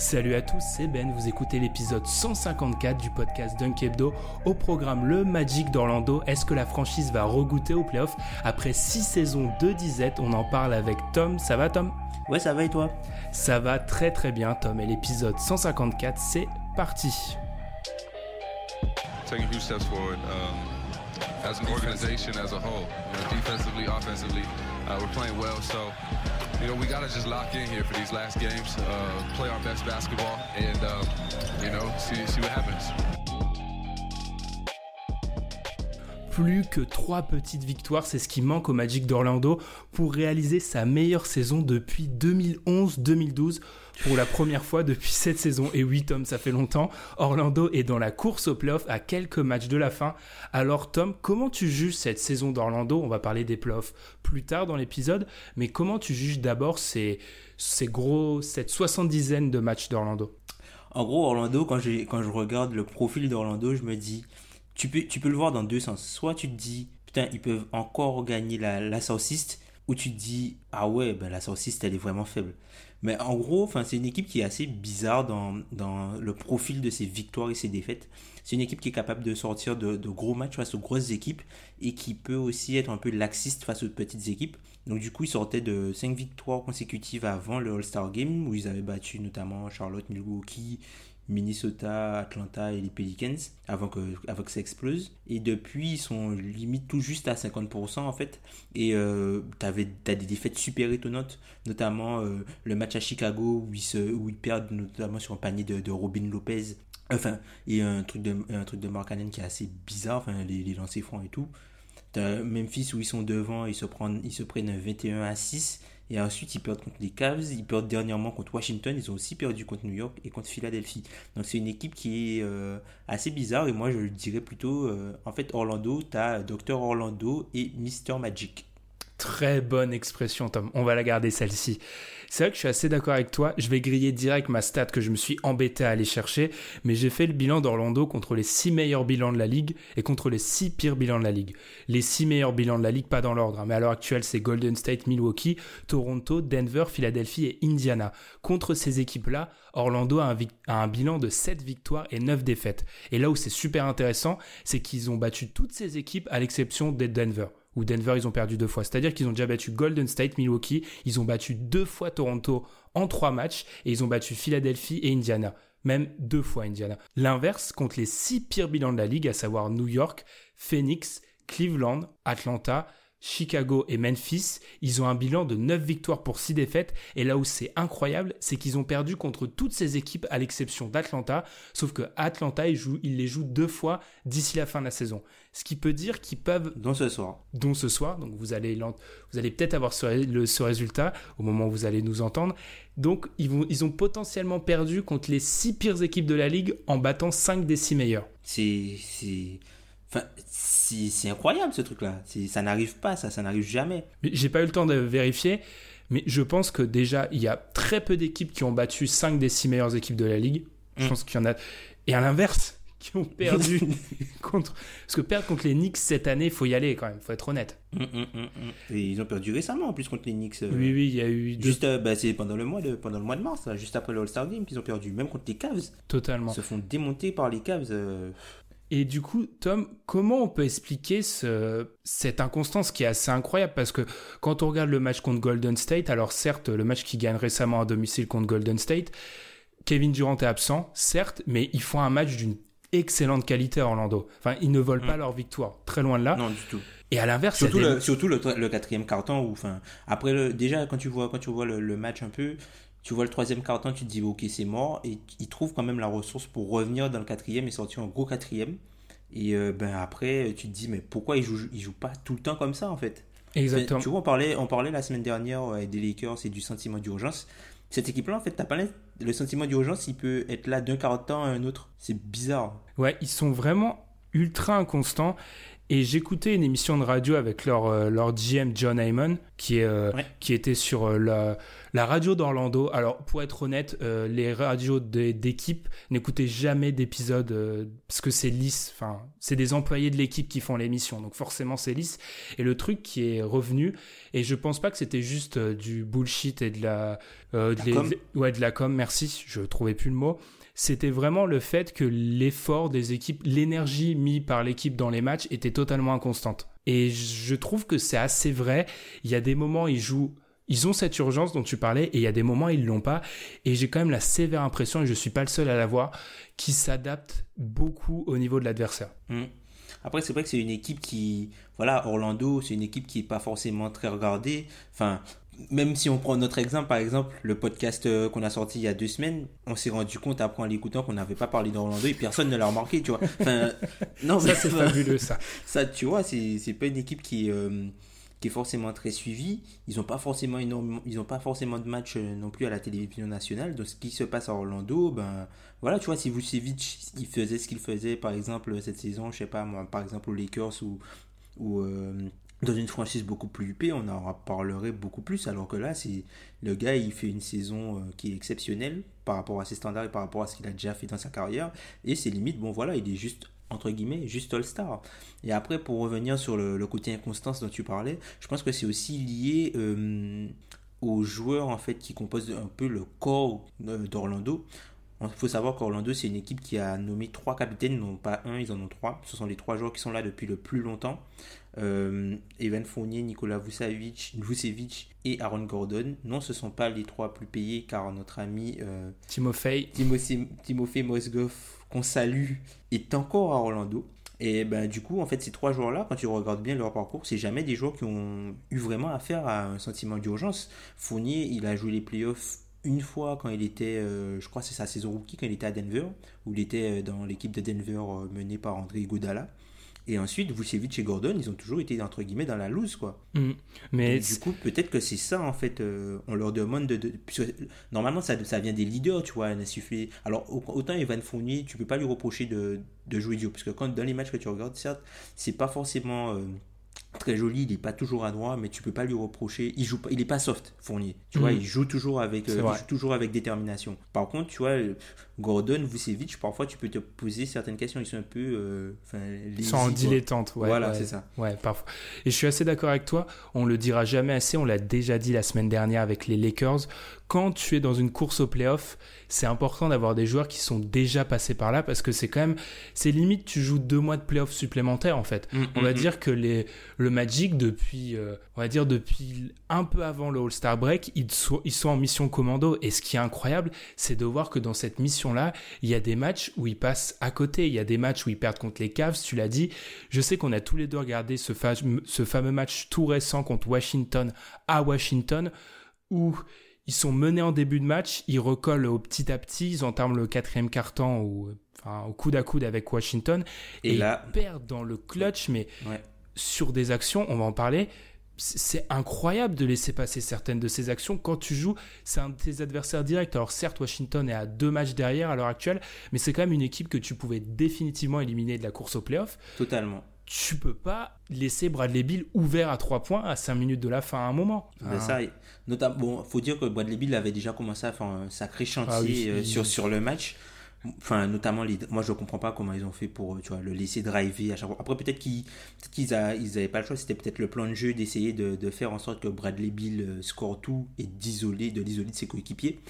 Salut à tous, c'est Ben, vous écoutez l'épisode 154 du podcast Dunk Hebdo. Au programme Le Magic d'Orlando, est-ce que la franchise va regoûter au playoff? Après 6 saisons de disette, on en parle avec Tom. Ça va Tom? Ouais, ça va et toi? Ça va très très bien Tom, et l'épisode 154, c'est parti. taking a few steps forward um, as an organization as a whole. You know, defensively, offensively, uh, we're playing well. So, you know, we got to just lock in here for these last games, uh, play our best basketball, and um, you know, see see what happens. Plus que trois petites victoires, c'est ce qui manque au Magic d'Orlando pour réaliser sa meilleure saison depuis 2011-2012 pour la première fois depuis cette saison. Et oui, Tom, ça fait longtemps. Orlando est dans la course au playoff à quelques matchs de la fin. Alors, Tom, comment tu juges cette saison d'Orlando? On va parler des playoffs plus tard dans l'épisode, mais comment tu juges d'abord ces, ces gros, cette soixante-dizaine de matchs d'Orlando? En gros, Orlando, quand, quand je regarde le profil d'Orlando, je me dis, tu peux, tu peux le voir dans deux sens. Soit tu te dis, putain, ils peuvent encore gagner la, la Southeast, ou tu te dis, ah ouais, ben la Southeast, elle est vraiment faible. Mais en gros, c'est une équipe qui est assez bizarre dans, dans le profil de ses victoires et ses défaites. C'est une équipe qui est capable de sortir de, de gros matchs face aux grosses équipes et qui peut aussi être un peu laxiste face aux petites équipes. Donc du coup, ils sortaient de 5 victoires consécutives avant le All-Star Game où ils avaient battu notamment Charlotte, Milwaukee, Minnesota, Atlanta et les Pelicans avant que, avant que ça explose. Et depuis, ils sont limite tout juste à 50% en fait. Et euh, t'avais, t'as des défaites super étonnantes, notamment euh, le match à Chicago où ils, se, où ils perdent notamment sur un panier de, de Robin Lopez. Enfin, et un truc de, un truc de Mark Cannon qui est assez bizarre, enfin, les, les lancers francs et tout. T'as Memphis où ils sont devant, ils se prennent, ils se prennent 21 à 6. Et ensuite, ils perdent contre les Cavs. Ils perdent dernièrement contre Washington. Ils ont aussi perdu contre New York et contre Philadelphie. Donc, c'est une équipe qui est euh, assez bizarre. Et moi, je dirais plutôt, euh, en fait, Orlando, t'as Dr. Orlando et Mr. Magic. Très bonne expression, Tom. On va la garder celle-ci. C'est vrai que je suis assez d'accord avec toi. Je vais griller direct ma stat que je me suis embêté à aller chercher, mais j'ai fait le bilan d'Orlando contre les six meilleurs bilans de la ligue et contre les six pires bilans de la ligue. Les six meilleurs bilans de la ligue, pas dans l'ordre, hein, mais à l'heure actuelle, c'est Golden State, Milwaukee, Toronto, Denver, Philadelphie et Indiana. Contre ces équipes-là, Orlando a un, a un bilan de 7 victoires et 9 défaites. Et là où c'est super intéressant, c'est qu'ils ont battu toutes ces équipes à l'exception des Denver où Denver ils ont perdu deux fois. C'est-à-dire qu'ils ont déjà battu Golden State, Milwaukee, ils ont battu deux fois Toronto en trois matchs et ils ont battu Philadelphie et Indiana. Même deux fois Indiana. L'inverse contre les six pires bilans de la ligue, à savoir New York, Phoenix, Cleveland, Atlanta, Chicago et Memphis, ils ont un bilan de 9 victoires pour 6 défaites. Et là où c'est incroyable, c'est qu'ils ont perdu contre toutes ces équipes à l'exception d'Atlanta. Sauf que Atlanta, ils, jouent, ils les jouent deux fois d'ici la fin de la saison. Ce qui peut dire qu'ils peuvent Donc, ce soir. dont ce soir. Donc vous allez, vous allez peut-être avoir ce, ré- le- ce résultat au moment où vous allez nous entendre. Donc ils, vont, ils ont potentiellement perdu contre les six pires équipes de la ligue en battant 5 des 6 meilleurs. C'est. c'est... Enfin, c'est incroyable ce truc-là. Ça n'arrive pas, ça, ça n'arrive jamais. Mais J'ai pas eu le temps de vérifier, mais je pense que déjà il y a très peu d'équipes qui ont battu 5 des 6 meilleures équipes de la ligue. Je Mm. pense qu'il y en a. Et à l'inverse, qui ont perdu contre. Parce que perdre contre les Knicks cette année, il faut y aller quand même, faut être honnête. Et ils ont perdu récemment en plus contre les Knicks. euh, Oui, oui, il y a eu deux- Juste, euh, bah, c'est pendant le mois de pendant le mois de mars, là, juste après le All-Star Game qu'ils ont perdu, même contre les Cavs. totalement. Ils se font démonter par les Cavs. euh. Et du coup, Tom, comment on peut expliquer ce, cette inconstance qui est assez incroyable? Parce que quand on regarde le match contre Golden State, alors certes, le match qui gagne récemment à domicile contre Golden State, Kevin Durant est absent, certes, mais ils font un match d'une excellente qualité à Orlando. Enfin, ils ne volent pas leur victoire, très loin de là. Non du tout. Et à l'inverse, Surtout, des- le, surtout le, le quatrième carton où, enfin, après le, déjà quand tu vois quand tu vois le, le match un peu, tu vois le troisième carton, tu te dis ok c'est mort et ils trouvent quand même la ressource pour revenir dans le quatrième et sortir un gros quatrième. Et ben après, tu te dis, mais pourquoi il joue, il joue pas tout le temps comme ça en fait? Exactement. Tu vois, on parlait, on parlait la semaine dernière des Lakers et du sentiment d'urgence. Cette équipe-là, en fait, t'as pas le sentiment d'urgence, il peut être là d'un quart de temps à un autre. C'est bizarre. Ouais, ils sont vraiment ultra inconstants. Et j'écoutais une émission de radio avec leur, euh, leur GM John Heyman, qui, est, euh, qui était sur euh, la, la radio d'Orlando. Alors, pour être honnête, les radios d'équipe n'écoutaient jamais d'épisodes parce que c'est lisse. Enfin, c'est des employés de l'équipe qui font l'émission, donc forcément c'est lisse. Et le truc qui est revenu, et je pense pas que c'était juste du bullshit et de la, de, ouais, de la com. Merci, je trouvais plus le mot c'était vraiment le fait que l'effort des équipes, l'énergie mise par l'équipe dans les matchs était totalement inconstante. Et je trouve que c'est assez vrai. Il y a des moments, ils jouent ils ont cette urgence dont tu parlais et il y a des moments ils l'ont pas et j'ai quand même la sévère impression et je suis pas le seul à l'avoir qui s'adapte beaucoup au niveau de l'adversaire. Mmh. Après c'est vrai que c'est une équipe qui voilà Orlando c'est une équipe qui est pas forcément très regardée. Enfin même si on prend notre exemple, par exemple, le podcast euh, qu'on a sorti il y a deux semaines, on s'est rendu compte après en l'écoutant qu'on n'avait pas parlé d'Orlando et personne ne l'a remarqué, tu vois. Enfin, non, ça c'est fabuleux, ça. Ça, tu vois, c'est pas une équipe qui, euh, qui est forcément très suivie. Ils n'ont pas forcément ils ont pas forcément de matchs euh, non plus à la télévision nationale. Donc, ce qui se passe à Orlando, ben voilà, tu vois, si Vucevic il faisait ce qu'il faisait, par exemple, cette saison, je sais pas moi, par exemple aux Lakers ou ou dans une franchise beaucoup plus huppée, on en parlerait beaucoup plus. Alors que là, le gars, il fait une saison euh, qui est exceptionnelle par rapport à ses standards et par rapport à ce qu'il a déjà fait dans sa carrière. Et c'est limite, bon voilà, il est juste entre guillemets, juste All-Star. Et après, pour revenir sur le, côté inconstance dont tu parlais, je pense que c'est aussi lié euh, aux joueurs en fait qui composent un peu le corps d'Orlando. Il faut savoir qu'Orlando, c'est une équipe qui a nommé trois capitaines, non pas un, ils en ont trois. Ce sont les trois joueurs qui sont là depuis le plus longtemps. Euh, Evan Fournier, Nicolas Vucevic, Vucevic et Aaron Gordon. Non, ce ne sont pas les trois plus payés car notre ami euh, Timofey. Timofey, Mosgov, qu'on salue, est encore à Orlando. Et ben, du coup, en fait, ces trois joueurs-là, quand tu regardes bien leur parcours, c'est jamais des joueurs qui ont eu vraiment affaire à un sentiment d'urgence. Fournier, il a joué les playoffs une fois quand il était, euh, je crois c'est sa saison rookie, quand il était à Denver, où il était euh, dans l'équipe de Denver euh, menée par André Godala. Et ensuite, Vucevic et Gordon, ils ont toujours été, entre guillemets, dans la loose, quoi. Mm. Mais du coup, peut-être que c'est ça, en fait, on leur demande de... normalement, ça, ça vient des leaders, tu vois, suffit... Alors, autant Evan Fournier, tu peux pas lui reprocher de, de jouer dur, parce que quand, dans les matchs que tu regardes, certes, c'est pas forcément très joli, il n'est pas toujours à droit, mais tu peux pas lui reprocher. Il joue, il est pas soft, Fournier. Tu vois, mhm. il joue toujours avec, euh, toujours avec détermination. Par contre, tu vois, Gordon, Vucevic, parfois tu peux te poser certaines questions. Ils sont un peu, euh, ils sont en dilettante. Ouais, voilà, c'est ça. Ouais, parfois. Et je suis assez d'accord avec toi. On le dira jamais assez. On l'a déjà dit la semaine dernière avec les Lakers. Quand tu es dans une course au playoff, c'est important d'avoir des joueurs qui sont déjà passés par là parce que c'est quand même, c'est limite tu joues deux mois de playoff supplémentaires en fait. Mm, on va mm, dire que les, le Magic depuis, euh, on va dire depuis un peu avant le All-Star Break, ils sont, ils sont en mission commando. Et ce qui est incroyable, c'est de voir que dans cette mission-là, il y a des matchs où ils passent à côté. Il y a des matchs où ils perdent contre les Cavs, tu l'as dit. Je sais qu'on a tous les deux regardé ce, ce fameux match tout récent contre Washington à Washington où ils sont menés en début de match, ils recollent au petit à petit, ils entament le quatrième carton au, enfin, au coude à coude avec Washington et, là... ils perdent dans le clutch, mais sur des actions, on va en parler. C'est incroyable de laisser passer certaines de ces actions quand tu joues. C'est un de tes adversaires directs. Alors certes, Washington est à deux matchs derrière à l'heure actuelle, mais c'est quand même une équipe que tu pouvais définitivement éliminer de la course au playoff. Totalement tu peux pas laisser Bradley Bill ouvert à 3 points à 5 minutes de la fin à un moment. Ben ça, notamment, bon, faut dire que Bradley Bill avait déjà commencé à faire un sacré chantier ah euh, sur, sur le match. Enfin, notamment, moi je comprends pas comment ils ont fait pour vois, le laisser driver à chaque fois. Après, peut-être qu'ils qu'ils avaient pas le choix, c'était peut-être le plan de jeu d'essayer de, faire en sorte que Bradley Bill euh, score tout et d'isoler de l'isoler de ses coéquipiers.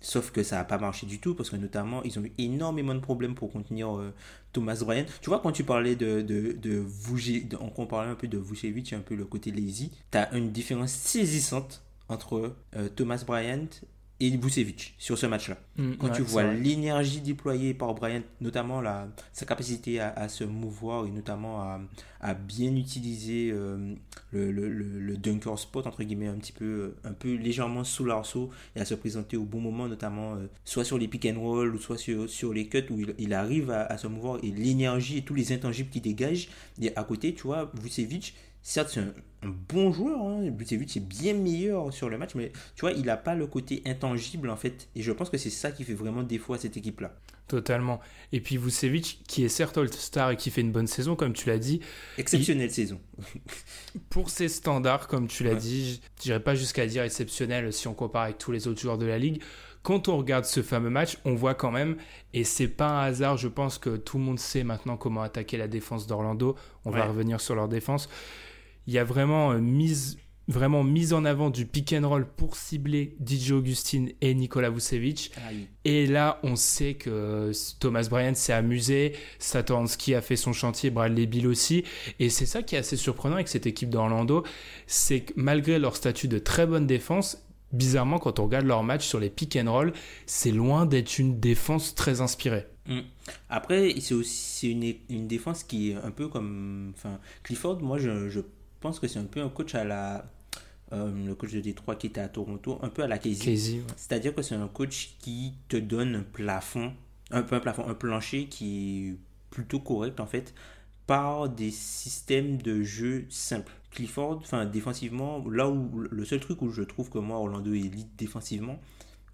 Sauf que ça n'a pas marché du tout parce que notamment ils ont eu énormément de problèmes pour contenir euh, Thomas Bryant. Tu vois, quand tu parlais de, de, de, on un peu de Vucevic un peu le côté lazy, tu as une différence saisissante entre euh, Thomas Bryant et Vucevic sur ce match-là. Mm, Quand ouais, tu vois l'énergie déployée par Bryant, notamment la, sa capacité à, à se mouvoir et notamment à, à bien utiliser euh, le, le, le, le dunker spot, entre guillemets, un petit peu, euh, un peu légèrement sous l'arceau et à se présenter au bon moment, notamment euh, soit sur les pick and roll ou soit sur, sur les cuts où il, il arrive à, à se mouvoir et l'énergie et tous les intangibles qu'il dégage. Et à côté, tu vois, Vucevic, certes, c'est un, un bon joueur. Hein. Est bien meilleur sur le match, mais tu vois, il n'a pas le côté intangible en fait. Et je pense que c'est ça qui fait vraiment défaut à cette équipe-là. Totalement. Et puis Vucevic, qui est certes All-Star et qui fait une bonne saison, comme tu l'as dit, Exceptionnelle saison. pour ses standards, comme tu l'as Ouais. dit, je dirais pas jusqu'à dire exceptionnel si on compare avec tous les autres joueurs de la ligue. Quand on regarde ce fameux match, on voit quand même, et c'est pas un hasard, je pense que tout le monde sait maintenant comment attaquer la défense d'Orlando. On va revenir sur leur défense. Il y a vraiment euh, mise, vraiment mise en avant du pick and roll pour cibler DJ Augustin et Nikola Vucevic. Et là, on sait que euh, Thomas Bryant s'est amusé, Satoransky a fait son chantier, Bradley Bill aussi. Et c'est ça qui est assez surprenant avec cette équipe d'Orlando, c'est que malgré leur statut de très bonne défense, bizarrement, quand on regarde leur match sur les pick and roll, c'est loin d'être une défense très inspirée. Mm. Après, c'est aussi une défense qui est un peu comme. Enfin, Clifford, moi, je, je pense que c'est un peu un coach à la. euh, le coach de Détroit qui était à Toronto, un peu à la Casey. Casey, ouais. C'est-à-dire que c'est un coach qui te donne un plafond, un peu un plafond, un plancher qui est plutôt correct en fait, par des systèmes de jeu simples. Clifford, enfin défensivement, là où le seul truc où je trouve que moi Orlando est elite défensivement,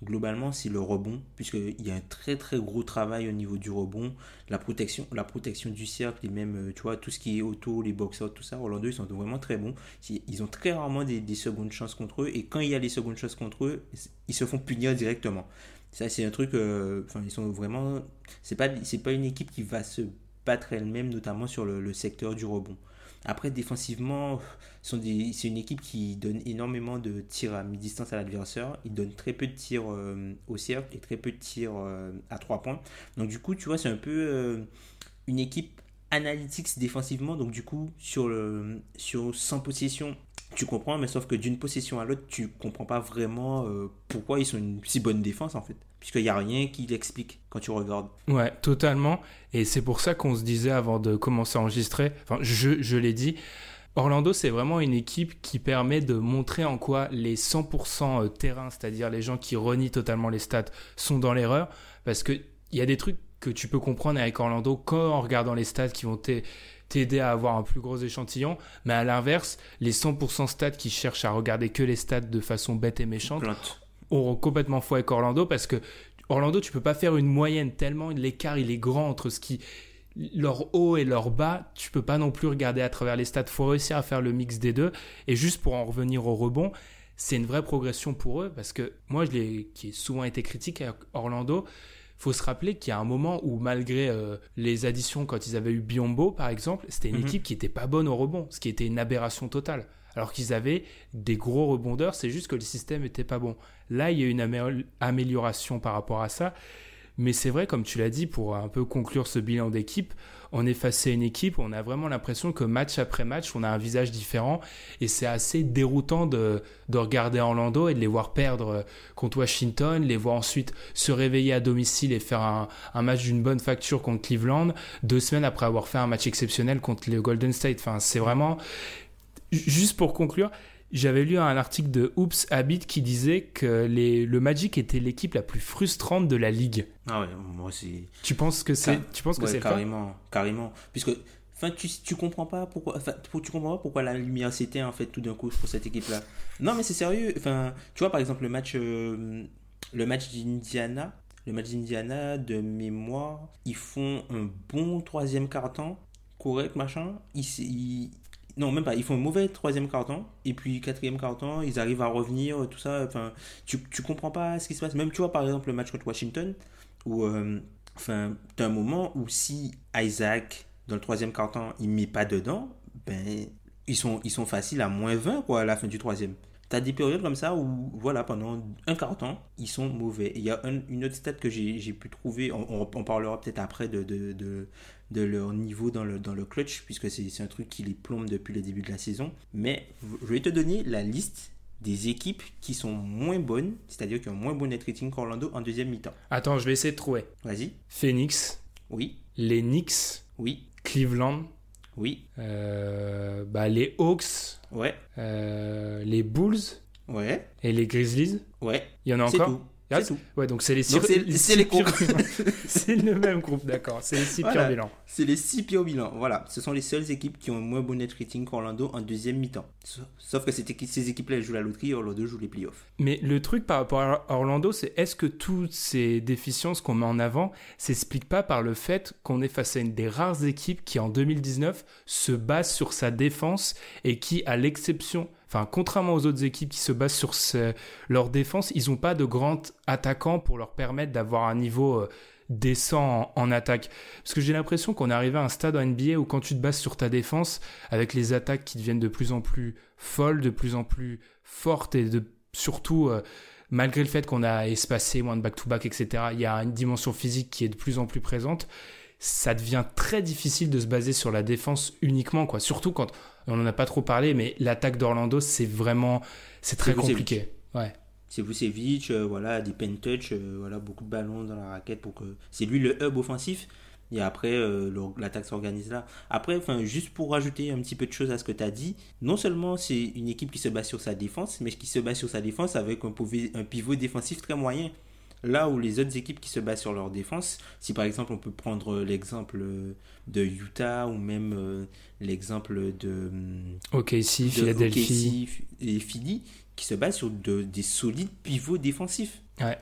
globalement c'est le rebond, puisqu'il y a un très très gros travail au niveau du rebond, la protection, la protection du cercle et même euh, tu vois tout ce qui est auto, les box-out, tout ça, Orlando ils sont vraiment très bons. Ils ont très rarement des, des secondes chances contre eux et quand il y a les secondes chances contre eux, ils se font punir directement. Ça c'est un truc, euh, enfin ils sont vraiment, c'est pas pas une équipe qui va se battre elle-même, notamment sur le secteur du rebond. Après, défensivement, c'est une équipe qui donne énormément de tirs à mi-distance à l'adversaire. Ils donnent très peu de tirs euh, au cercle et très peu de tirs euh, à trois points. Donc, du coup, tu vois, c'est un peu euh, une équipe analytics défensivement. Donc, du coup, sur, le, sur 100 possessions, tu comprends, mais sauf que d'une possession à l'autre, tu comprends pas vraiment euh, pourquoi ils sont une si bonne défense en fait. Puisqu'il n'y a rien qui l'explique quand tu regardes. Ouais, totalement. Et c'est pour ça qu'on se disait avant de commencer à enregistrer, enfin, je, je l'ai dit, Orlando, c'est vraiment une équipe qui permet de montrer en quoi les 100% terrain, c'est-à-dire les gens qui renient totalement les stats, sont dans l'erreur. Parce qu'il y a des trucs que tu peux comprendre avec Orlando qu'en en regardant les stats qui vont t'aider à avoir un plus gros échantillon, mais à l'inverse, les 100% stats qui cherchent à regarder que les stats de façon bête et méchante Plante. auront complètement faux avec Orlando parce que Orlando, tu peux pas faire une moyenne tellement l'écart il est grand entre ce qui leur haut et leur bas, tu peux pas non plus regarder à travers les stats. Faut réussir à faire le mix des deux. Et juste pour en revenir au rebond, c'est une vraie progression pour eux parce que moi, je l'ai, qui ai souvent été critique à Orlando, faut se rappeler qu'il y a un moment où malgré euh, les additions quand ils avaient eu Biombo par exemple, c'était une Mhm. équipe qui était pas bonne au rebond, ce qui était une aberration totale. Alors qu'ils avaient des gros rebondeurs, c'est juste que le système était pas bon. Là, il y a une amé- amélioration par rapport à ça. Mais c'est vrai, comme tu l'as dit, pour un peu conclure ce bilan d'équipe, on est face à une équipe, on a vraiment l'impression que match après match, on a un visage différent. Et c'est assez déroutant de, de regarder Orlando et de les voir perdre euh, contre Washington, les voir ensuite se réveiller à domicile et faire un, un match d'une bonne facture contre Cleveland, deux semaines après avoir fait un match exceptionnel contre le Golden State. Enfin, c'est vraiment... Juste pour conclure, j'avais lu un article de Oops Habit qui disait que les, le Magic était l'équipe la plus frustrante de la ligue. Ah ouais, moi c'est. Tu penses que c'est, Car- tu penses que Ouais, c'est le cas? carrément, carrément. Puisque, enfin, tu, tu comprends pas pourquoi, enfin, tu comprends pas pourquoi la lumière s'éteint en fait tout d'un coup pour cette équipe-là. Non, mais c'est sérieux. Enfin, tu vois par exemple le match, euh, le match d'Indiana, le match d'Indiana de mémoire, ils font un bon troisième carton, correct machin. Ils- non, même pas. Ils font un mauvais troisième carton. Et puis, quatrième carton, ils arrivent à revenir, tout ça. Enfin, tu, tu comprends pas ce qui se passe. Même, tu vois, par exemple, le match contre Washington, où, euh, enfin, t'as un moment où si Isaac, dans le troisième carton, il met pas dedans, ben, ils sont, ils sont faciles à moins 20, quoi, à la fin du troisième. T'as des périodes comme ça où, voilà, pendant un carton, ils sont mauvais. Il y a un- une autre stat que j'ai pu trouver, on, on- on parlera peut-être après de, de, de, de leur niveau dans le, dans le clutch, puisque c'est c'est un truc qui les plombe depuis le début de la saison. Mais je vais te donner la liste des équipes qui sont moins bonnes, c'est-à-dire qui ont moins bon net rating qu'Orlando en deuxième mi-temps. Attends, je vais essayer de trouver. Vas-y. Phoenix, Oui, les Knicks, oui, Cleveland, oui, euh, bah, les Hawks, ouais, euh, les Bulls ouais, et les Grizzlies. ouais. Il y en a C'est encore tout. Ah, tout. Ouais, donc c'est les six, Donc c'est- les c'est six les pires groupes. bilans. c'est le même groupe, d'accord. C'est les six Voilà. pires bilans. C'est les six pires bilans. Voilà, ce sont les seules équipes qui ont un moins bon net rating qu'Orlando en deuxième mi-temps. Sauf- que cette équipe- ces équipes-là elles jouent la loterie et Orlando joue les playoffs. Mais le truc par rapport à Orlando, c'est est-ce que toutes ces déficiences qu'on met en avant s'expliquent pas par le fait qu'on est face à une des rares équipes qui en 2019 se base sur sa défense et qui, à l'exception, enfin contrairement aux autres équipes qui se basent sur leur défense, ils n'ont pas de grands attaquants pour leur permettre d'avoir un niveau euh, décent en, attaque. Parce que j'ai l'impression qu'on est arrivé à un stade en NBA où quand tu te bases sur ta défense, avec les attaques qui deviennent de plus en plus folles, de plus en plus fortes et de surtout euh, malgré le fait qu'on a espacé moins de back-to-back, etc., il y a une dimension physique qui est de plus en plus présente. Ça devient très difficile de se baser sur la défense uniquement, quoi. Surtout quand on n'en a pas trop parlé, mais l'attaque d'Orlando, c'est vraiment, c'est très compliqué. Ouais. C'est Vucevic, euh, voilà, des pen touch, euh, voilà, beaucoup de ballons dans la raquette pour que c'est lui le hub offensif. Et après, euh, l'attaque s'organise là. Après, enfin, juste pour rajouter un petit peu de choses à ce que tu as dit, non seulement c'est une équipe qui se base sur sa défense, mais qui se base sur sa défense avec un pivot défensif très moyen. Là où les autres équipes qui se basent sur leur défense, si par exemple on peut prendre l'exemple de Utah ou même euh, l'exemple de, hum, Ok, ici, de Philadelphie. OKC et Philly, qui se basent sur de- des solides pivots défensifs. Ouais.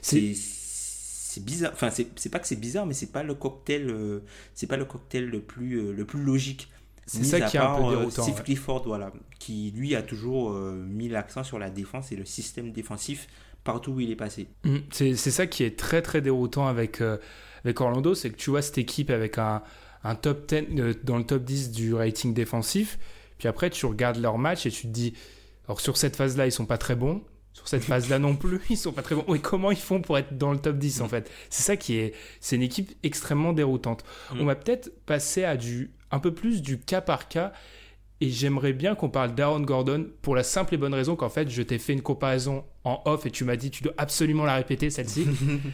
C'est- C'est bizarre. Enfin, c'est pas que c'est bizarre, mais c'est pas le cocktail, euh, c'est pas le cocktail le plus euh, le plus logique. C'est ça qui est un peu euh, déroutant, Steve ouais. Clifford, voilà, qui lui a toujours euh, mis l'accent sur la défense et le système défensif partout où il est passé. Mm, C'est ça qui est très très déroutant avec, euh, avec Orlando, c'est que tu vois cette équipe avec un, un top 10 euh, dans le top 10 du rating défensif, puis après tu regardes leur match et tu te dis, alors sur cette phase-là ils sont pas très bons, sur cette phase-là non plus ils sont pas très bons. Oui, comment ils font pour être dans le top 10 en fait? C'est ça qui est, c'est une équipe extrêmement déroutante. Mm. On va peut-être passer à du un peu plus du cas par cas. Et j'aimerais bien qu'on parle d'Aaron Gordon pour la simple et bonne raison qu'en fait, je t'ai fait une comparaison en off et tu m'as dit tu dois absolument la répéter celle-ci.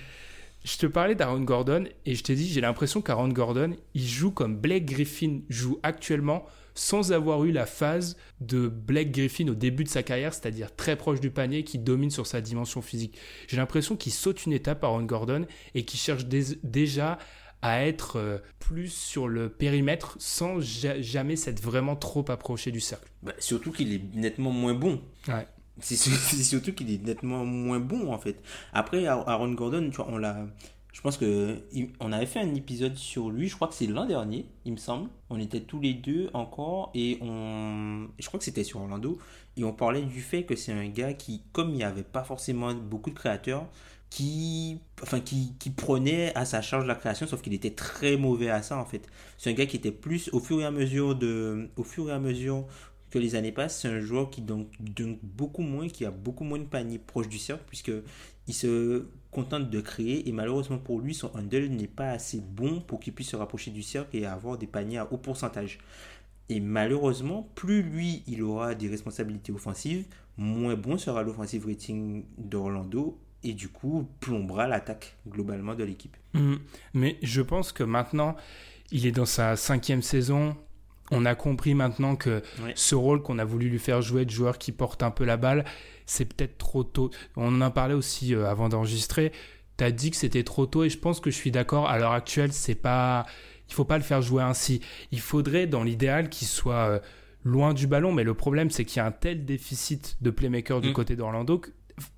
je te parlais d'Aaron Gordon et je t'ai dit j'ai l'impression qu'Aaron Gordon il joue comme Blake Griffin joue actuellement sans avoir eu la phase de Blake Griffin au début de sa carrière, c'est-à-dire très proche du panier, qui domine sur sa dimension physique. J'ai l'impression qu'il saute une étape Aaron Gordon et qu'il cherche déjà à être euh, plus sur le périmètre sans ja- jamais s'être vraiment trop approché du cercle. Bah, surtout qu'il est nettement moins bon. Ouais. C'est su- c'est surtout qu'il est nettement moins bon en fait. Après Aaron Gordon, tu vois, on l'a. Je pense que on avait fait un épisode sur lui. Je crois que c'est l'an dernier, il me semble. On était tous les deux encore et on. Je crois que c'était sur Orlando et on parlait du fait que c'est un gars qui, comme il n'y avait pas forcément beaucoup de créateurs, qui, enfin, qui, prenait à sa charge la création, sauf qu'il était très mauvais à ça en fait. C'est un gars qui était plus au fur et à mesure de, au fur et à mesure que les années passent, c'est un joueur qui donc dunk beaucoup moins, qui a beaucoup moins de paniers proches du cercle, puisque il se contente de créer, et malheureusement pour lui, son handle n'est pas assez bon pour qu'il puisse se rapprocher du cercle et avoir des paniers à haut pourcentage. Et malheureusement, plus lui, il aura des responsabilités offensives, moins bon sera l'offensive rating d'Orlando, et du coup, plombera l'attaque globalement de l'équipe. Mm. Mais je pense que maintenant, il est dans sa cinquième saison. On a compris maintenant que Ouais. ce rôle qu'on a voulu lui faire jouer de joueur qui porte un peu la balle, c'est peut-être trop tôt. On en a parlé aussi euh, avant d'enregistrer. Tu as dit que c'était trop tôt et je pense que je suis d'accord. À l'heure actuelle, c'est pas. Il faut pas le faire jouer ainsi. Il faudrait, dans l'idéal, qu'il soit euh, loin du ballon. Mais le problème, c'est qu'il y a un tel déficit de playmaker du Mm. côté d'Orlando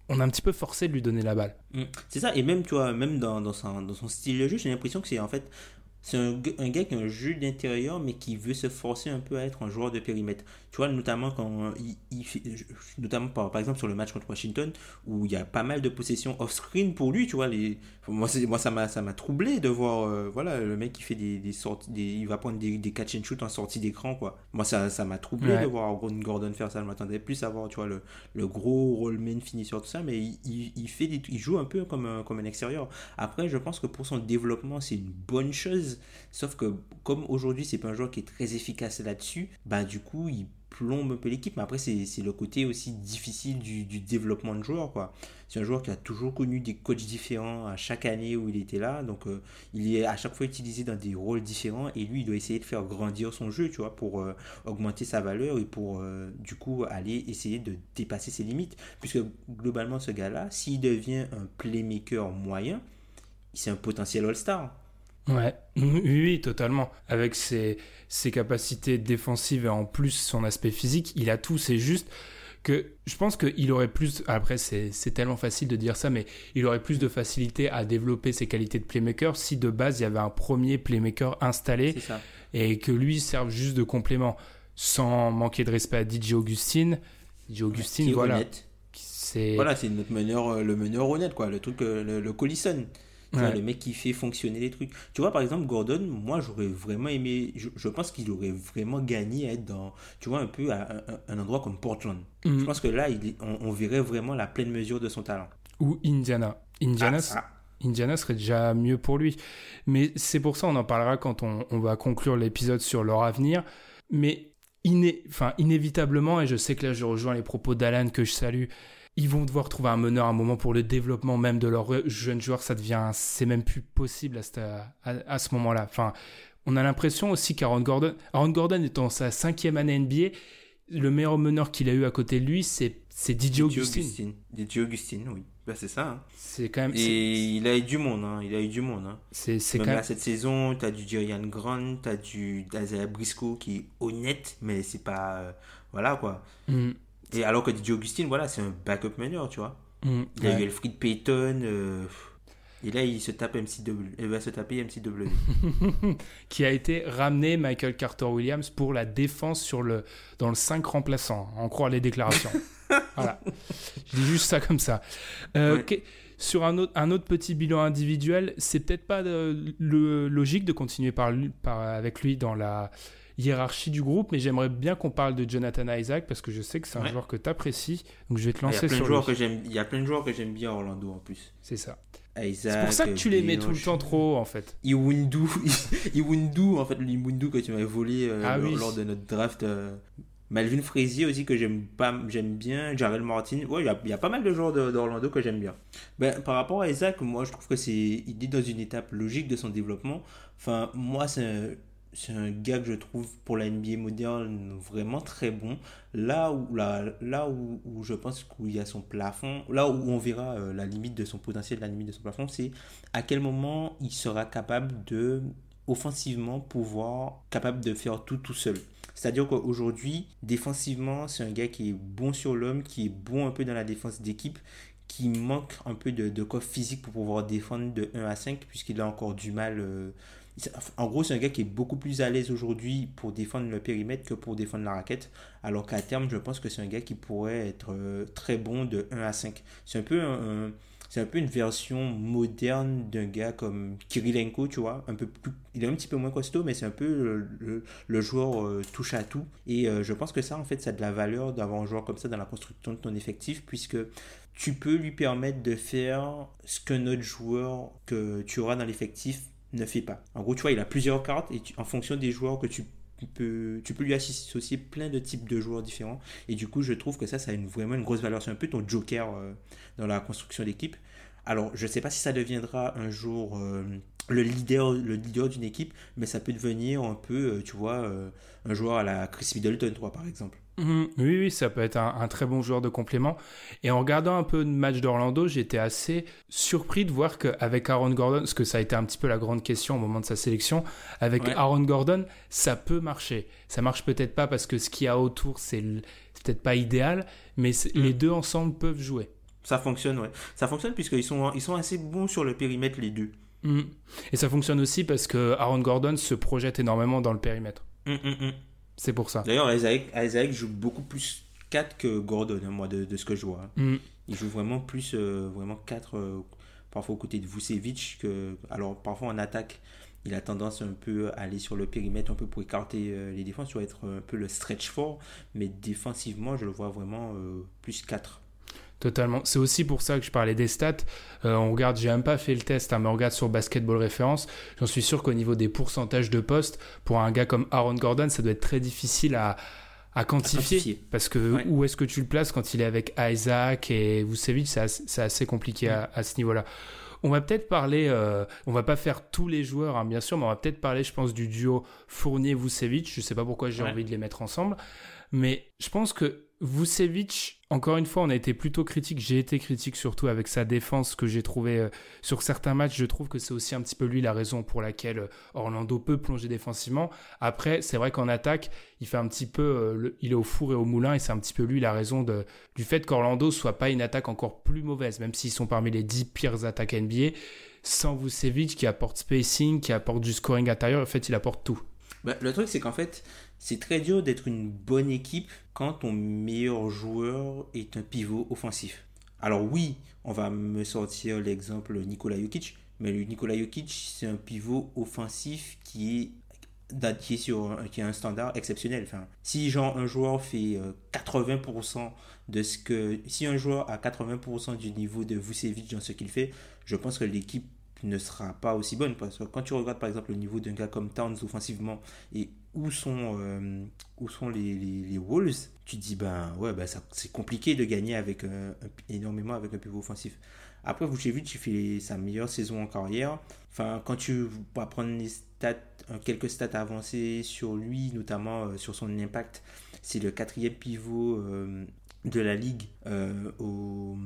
qu'on est un petit peu forcé de lui donner la balle. Mm. C'est ça, et même, tu vois, même dans, son, dans son style de jeu, j'ai l'impression que c'est en fait. C'est un, un gars qui a un jeu d'intérieur, mais qui veut se forcer un peu à être un joueur de périmètre. Tu vois, notamment quand il, il fait- notamment par, par exemple sur le match contre Washington, où il y a pas mal de possessions off-screen pour lui, tu vois. Les, moi, moi ça m'a ça m'a troublé de voir, euh, voilà, le mec qui fait des, des sorties, des, il va prendre des, des catch and shoot en sortie d'écran, quoi. Moi, ça ça m'a troublé Ouais. de voir Gordon faire ça. Je m'attendais plus à voir, tu vois, le, le gros rollman finisseur, tout ça, mais il, il, il fait des- il joue un peu comme un, comme un extérieur. Après, je pense que pour son développement, c'est une bonne chose chose. Sauf que comme aujourd'hui, c'est pas un joueur qui est très efficace là-dessus, bah du coup, il plombe un peu l'équipe. Mais après, c'est le côté aussi difficile du, développement de joueur. C'est un joueur qui a toujours connu des coachs différents à chaque année où il était là. Donc, euh, il est à chaque fois utilisé dans des rôles différents. Et lui, il doit essayer de faire grandir son jeu, tu vois, pour euh, augmenter sa valeur et pour, euh, du coup, aller essayer de dépasser ses limites. Puisque, globalement, ce gars-là, s'il devient un playmaker moyen, c'est un potentiel All-Star. Ouais, oui, oui, totalement. Avec ses, ses, capacités défensives et en plus son aspect physique, il a tout. C'est juste que je pense qu'il aurait plus. Après, c'est tellement facile de dire ça, mais il aurait plus de facilité à développer ses qualités de playmaker si de base il y avait un premier playmaker installé et que lui serve juste de complément. Sans manquer de respect à DJ Augustine. DJ Augustine, voilà. C'est voilà, c'est notre meneur, euh, le meneur honnête, quoi. Le truc, euh, le, le Collison le mec qui fait fonctionner les trucs. Tu vois, par exemple, Gordon, moi, j'aurais vraiment aimé. Je, pense qu'il aurait vraiment gagné à être dans, tu vois, un peu à, un, endroit comme Portland. Mhm. Je pense que là, il on, verrait vraiment la pleine mesure de son talent. Ou Indiana. Indiana, ah, Indiana serait déjà mieux pour lui. Mais c'est pour ça, on en parlera quand on, va conclure l'épisode sur leur avenir. Mais iné inévitablement, et je sais que là, je rejoins les propos d'Alan que je salue ils vont devoir trouver un meneur un moment pour le développement même de leurs jeunes joueurs. Ça devient, c'est même plus possible à, à, ce moment-là. Enfin, on a l'impression aussi qu'Aaron Gordon, Aaron Gordon étant sa cinquième année NBA, le meilleur meneur qu'il a eu à côté de lui, c'est c'est DJ Augustine. DJ Augustine, oui. Bah, c'est ça. Hein. C'est quand même. Et il a eu du monde. Hein. Il a eu du monde. Hein. C'est quand même... cette saison, tu as du Jerian Grant, tu as du Isaiah Briscoe qui est honnête, mais c'est pas. Euh, voilà quoi. Mm. Et alors que DJ Augustine, voilà, c'est un backup meneur, tu vois. Mm, il a eu Elfried Payton. Euh, et là, il se tape MCW. Il va se taper MCW. qui a été ramené Michael Carter Williams pour la défense sur le, dans le 5 remplaçant, en croire les déclarations. voilà. Je dis juste ça comme ça. Euh, sur un autre, un autre petit bilan individuel, c'est peut-être pas le, logique de continuer par, par, avec lui dans la hiérarchie du groupe, mais j'aimerais bien qu'on parle de Jonathan Isaac parce que je sais que c'est un joueur que tu apprécies. Donc je vais te lancer sur lui. Il y a plein de joueurs que j'aime bien Orlando en plus. C'est ça. C'est pour ça que tu les mets tout le temps trop en fait. Iwundu, Iwundu en fait, l'Iwundu que tu m'avais volé euh, ah lors, de notre draft. Euh, Malvin Frazier aussi que j'aime pas j'aime bien Jarrell Martin ouais il y, a pas mal de joueurs d'Orlando que j'aime bien ben, par rapport à Isaac moi je trouve que c'est il est dans une étape logique de son développement enfin moi c'est c'est un gars que je trouve pour la NBA moderne vraiment très bon. Là où, là, là où, je pense qu'il y a son plafond, là où on verra euh, la limite de son potentiel, la limite de son plafond, c'est à quel moment il sera capable de, offensivement, pouvoir, capable de faire tout tout seul. C'est-à-dire qu'aujourd'hui, défensivement, c'est un gars qui est bon sur l'homme, qui est bon un peu dans la défense d'équipe, qui manque un peu de, de coffre physique pour pouvoir défendre de 1 à 5, puisqu'il a encore du mal. Euh, en gros, c'est un gars qui est beaucoup plus à l'aise aujourd'hui pour défendre le périmètre que pour défendre la raquette. Alors qu'à terme, je pense que c'est un gars qui pourrait être euh, très bon de 1 à 5. C'est un peu une version moderne d'un gars comme Kirilenko, tu vois, il est un petit peu moins costaud, mais c'est un peu le, joueur euh, touche à tout. Et euh, je pense que ça, en fait, ça a de la valeur d'avoir un joueur comme ça dans la construction de ton effectif, puisque tu peux lui permettre de faire ce qu'un autre joueur que tu auras dans l'effectif ne fait pas. En gros, tu vois, il a plusieurs cartes et en fonction des joueurs que tu peux, tu peux lui associer plein de types de joueurs différents. Et du coup, je trouve que ça, ça a vraiment une grosse valeur. C'est un peu ton joker euh, dans la construction d'équipe. Alors, je ne sais pas si ça deviendra un jour euh, le leader, le leader d'une équipe, mais ça peut devenir un peu, euh, tu vois, un joueur à la Chris Middleton, toi, par exemple. Mhm. oui, oui, ça peut être un, très bon joueur de complément. Et en regardant un peu le match d'Orlando, j'étais assez surpris de voir qu'avec Aaron Gordon, parce que ça a été un petit peu la grande question au moment de sa sélection, avec Aaron Gordon, ça peut marcher. Ça marche peut-être pas parce que ce qu'il y a autour, c'est peut-être pas idéal, mais mm. les deux ensemble peuvent jouer. Ça fonctionne, ouais. Ça fonctionne puisqu'ils sont, ils sont assez bons sur le périmètre, les deux. Mm. Et ça fonctionne aussi parce que Aaron Gordon se projette énormément dans le périmètre. C'est pour ça. D'ailleurs, Isaac, joue beaucoup plus 4 que Gordon, hein, moi, de, ce que je vois. Hein. Mm. Il joue vraiment plus, euh, vraiment 4, euh, parfois aux côtés de Vucevic. Que, alors, parfois en attaque, il a tendance un peu à aller sur le périmètre, un peu pour écarter euh, les défenses, tu être un peu le stretch fort. Mais défensivement, je le vois vraiment plus 4. Totalement. C'est aussi pour ça que je parlais des stats. Euh, on regarde, j'ai même pas fait le test, hein, mais on regarde sur Basketball Référence. J'en suis sûr qu'au niveau des pourcentages de postes, pour un gars comme Aaron Gordon, ça doit être très difficile à, à quantifier, Parce que où est-ce que tu le places quand il est avec Isaac et Vucevic C'est assez, compliqué à, à, ce niveau-là. On va peut-être parler, euh, on va pas faire tous les joueurs, hein, bien sûr, mais on va peut-être parler, je pense, du duo Fournier-Vucevic. Je sais pas pourquoi j'ai envie de les mettre ensemble. Mais je pense que Vucevic, encore une fois, on a été plutôt critique. J'ai été critique surtout avec sa défense que j'ai trouvé euh, sur certains matchs. Je trouve que c'est aussi un petit peu lui la raison pour laquelle euh, Orlando peut plonger défensivement. Après, c'est vrai qu'en attaque, il fait un petit peu, euh, il est au four et au moulin et c'est un petit peu lui la raison du fait qu'Orlando soit pas une attaque encore plus mauvaise, même s'ils sont parmi les 10 pires attaques NBA. Sans Vucevic qui apporte spacing, qui apporte du scoring intérieur, en fait, il apporte tout. Bah, le truc, c'est qu'en fait, c'est très dur d'être une bonne équipe quand ton meilleur joueur est un pivot offensif. Alors oui, on va me sortir l'exemple Nikola Jokic, mais Nikola Jokic, c'est un pivot offensif qui est qui sur qui un standard exceptionnel. Enfin, si genre un joueur fait 80% euh, de ce que si un joueur a 80% du niveau de Vucevic dans ce qu'il fait, je pense que l'équipe ne sera pas aussi bonne parce que quand tu regardes par exemple le niveau d'un gars comme Towns offensivement et où sont, euh, où sont les, les, Wolves, tu te dis, ben ouais, ben c'est compliqué de gagner avec énormément avec un pivot offensif. Après, Vucevic, tu fait sa meilleure saison en carrière. Enfin, quand tu vas prendre euh, quelques stats avancées sur lui, notamment euh, sur son impact, c'est le quatrième pivot de la ligue au,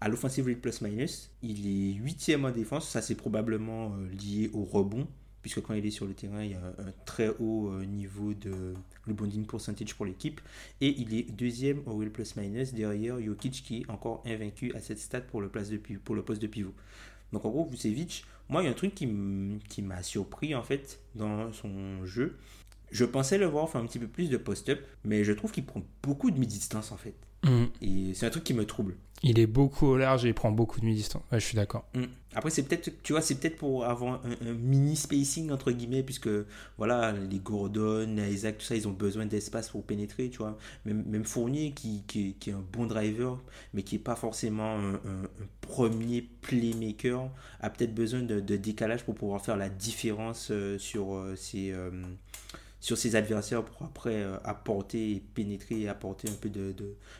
à l'offensive rate plus minus. Il est huitième en défense. Ça, c'est probablement lié au rebond puisque quand il est sur le terrain, il y a un très haut euh, niveau de rebonding percentage pour l'équipe. Et il est deuxième au will plus minus derrière Jokic qui est encore invaincu à cette stat pour le, place de, pour le poste de pivot. Donc en gros, Vucevic, moi il y a un truc qui m'a surpris en fait dans son jeu. Je pensais le voir faire un petit peu plus de post-up, mais je trouve qu'il prend beaucoup de mi-distance en fait. Mm. Et c'est un truc qui me trouble. Il est beaucoup au large et il prend beaucoup de mi-distance. je suis d'accord. Mm. Après, c'est peut-être, tu vois, c'est peut-être pour avoir un, mini spacing entre guillemets, puisque voilà, les Gordon, Isaac, tout ça, ils ont besoin d'espace pour pénétrer, tu vois. Même, Fournier, qui, qui, est un bon driver, mais qui n'est pas forcément un, premier playmaker, a peut-être besoin de, décalage pour pouvoir faire la différence euh, sur euh, ses. Euh, sur ses adversaires pour après euh, apporter pénétrer apporter un peu de,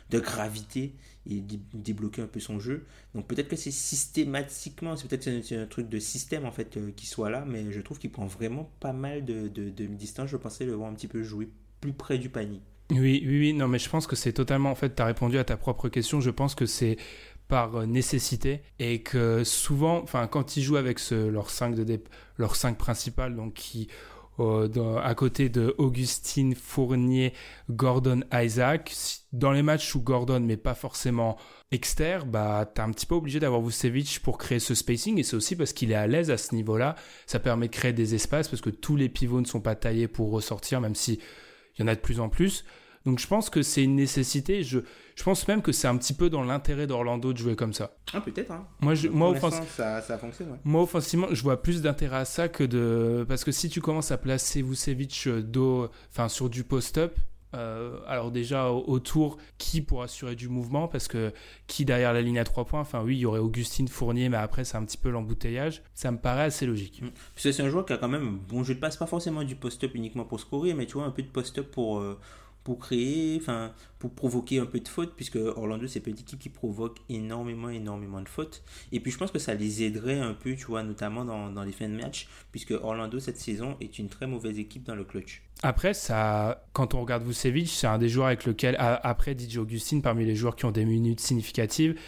de, gravité et débloquer un peu son jeu. Donc peut-être que c'est systématiquement, c'est peut-être un, truc de système en fait euh, qui soit là, mais je trouve qu'il prend vraiment pas mal de, de, de distance. Je pensais le voir un petit peu jouer plus près du panier. Oui, oui, oui, non, mais je pense que c'est totalement, en fait, tu as répondu à ta propre question. Je pense que c'est par euh, nécessité et que souvent, enfin, quand ils jouent avec ce, leur 5 de leur 5 principal, donc qui à côté de Augustine Fournier, Gordon Isaac. Dans les matchs où Gordon mais pas forcément externe, bah t'es un petit peu obligé d'avoir Vucevic pour créer ce spacing et c'est aussi parce qu'il est à l'aise à ce niveau-là. Ça permet de créer des espaces parce que tous les pivots ne sont pas taillés pour ressortir, même si il y en a de plus en plus. Donc je pense que c'est une nécessité. Je, je pense même que c'est un petit peu dans l'intérêt d'Orlando de jouer comme ça. Ah, peut-être. Hein. Moi, je, moi, ça, ça fonctionne. Moi, offensivement, je vois plus d'intérêt à ça que de. Parce que si tu commences à placer Vucevic euh, dos, enfin, sur du post-up, euh, alors déjà autour, qui pour assurer du mouvement? Parce que qui derrière la ligne à trois points? Enfin oui, il y aurait Augustine Fournier, mais après c'est un petit peu l'embouteillage. Ça me paraît assez logique. Mmh. C'est un joueur qui a quand même un bon jeu de passe, pas forcément du post-up uniquement pour scorer, mais tu vois un peu de post-up pour, euh, pour créer, enfin, pour provoquer un peu de fautes, puisque Orlando, c'est une équipe qui provoque énormément, énormément de fautes. Et puis, je pense que ça les aiderait un peu, tu vois, notamment dans, dans les fins de match, puisque Orlando, cette saison, est une très mauvaise équipe dans le clutch. Après, ça, quand on regarde Vucevic, c'est un des joueurs avec lequel, après DJ Augustine, parmi les joueurs qui ont des minutes significatives,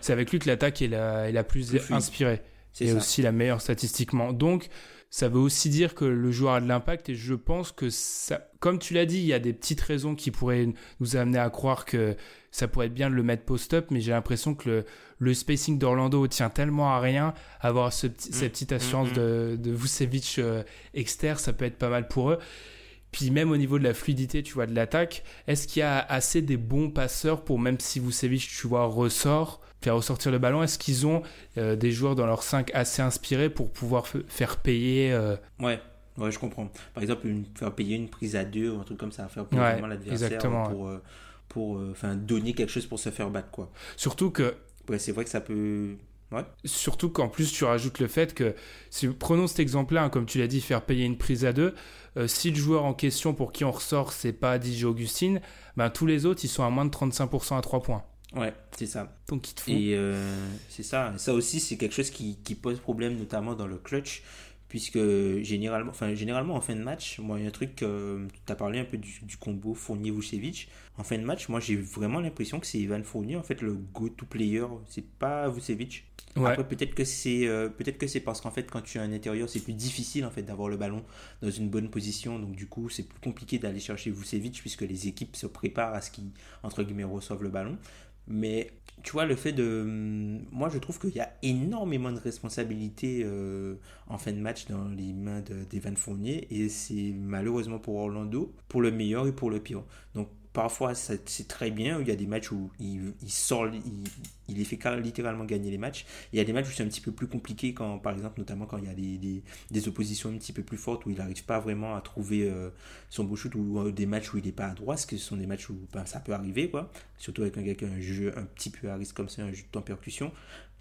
c'est avec lui que l'attaque est la, est la plus, inspirée. Et aussi la meilleure statistiquement. Donc, ça veut aussi dire que le joueur a de l'impact et je pense que ça, comme tu l'as dit, il y a des petites raisons qui pourraient nous amener à croire que ça pourrait être bien de le mettre post-up, mais j'ai l'impression que le, le spacing d'Orlando tient tellement à rien, avoir ce, cette mm. petite assurance mm, mm. de, de Vucevic euh, externe, ça peut être pas mal pour eux. Puis même au niveau de la fluidité, tu vois, de l'attaque, est-ce qu'il y a assez des bons passeurs pour même si Vucevic, tu vois, ressort, faire ressortir le ballon Est-ce qu'ils ont euh, des joueurs dans leur 5 assez inspirés pour pouvoir faire payer euh, Ouais. Ouais, je comprends. Par exemple, une, faire payer une prise à deux ou un truc comme ça, faire payer l'adversaire pour, euh, pour enfin donner quelque chose pour se faire battre quoi. Surtout que ouais, c'est vrai que ça peut Ouais. Surtout qu'en plus, tu rajoutes le fait que, si, prenons cet exemple-là, hein, comme tu l'as dit, faire payer une prise à deux, euh, si le joueur en question pour qui on ressort, c'est pas DJ Augustine, ben, tous les autres, ils sont à moins de 35% à 3 points. Ouais, c'est ça. Donc, il te faut. Et euh, c'est ça. Ça aussi, c'est quelque chose qui, qui, pose problème, notamment dans le clutch puisque généralement, enfin, généralement en fin de match, moi il y a un truc, tu as parlé un peu du, combo Fournier-Vucevic, en fin de match, moi j'ai vraiment l'impression que c'est Ivan Fournier, en fait le go-to player, c'est pas Vucevic. Après peut-être que c'est euh, peut-être que c'est parce qu'en fait quand tu es un intérieur, c'est plus difficile en fait d'avoir le ballon dans une bonne position, donc du coup c'est plus compliqué d'aller chercher Vucevic puisque les équipes se préparent à ce qu'ils entre guillemets reçoivent le ballon. Mais tu vois, le fait de. Moi, je trouve qu'il y a énormément de responsabilités euh, en fin de match dans les mains d'Evan Fournier. Et c'est malheureusement pour Orlando, pour le meilleur et pour le pire. Donc, parfois c'est très bien. Il y a des matchs où il, sort, il, les fait littéralement gagner les matchs. Il y a des matchs où c'est un petit peu plus compliqué, quand, par exemple, notamment quand il y a des, des, oppositions un petit peu plus fortes, où il n'arrive pas vraiment à trouver euh, son beau shoot, ou euh, des matchs où il n'est pas à droite, parce que ce sont des matchs où ben, ça peut arriver, quoi. surtout avec un gars qui a un jeu un petit peu à risque comme ça, un jeu de temps percussion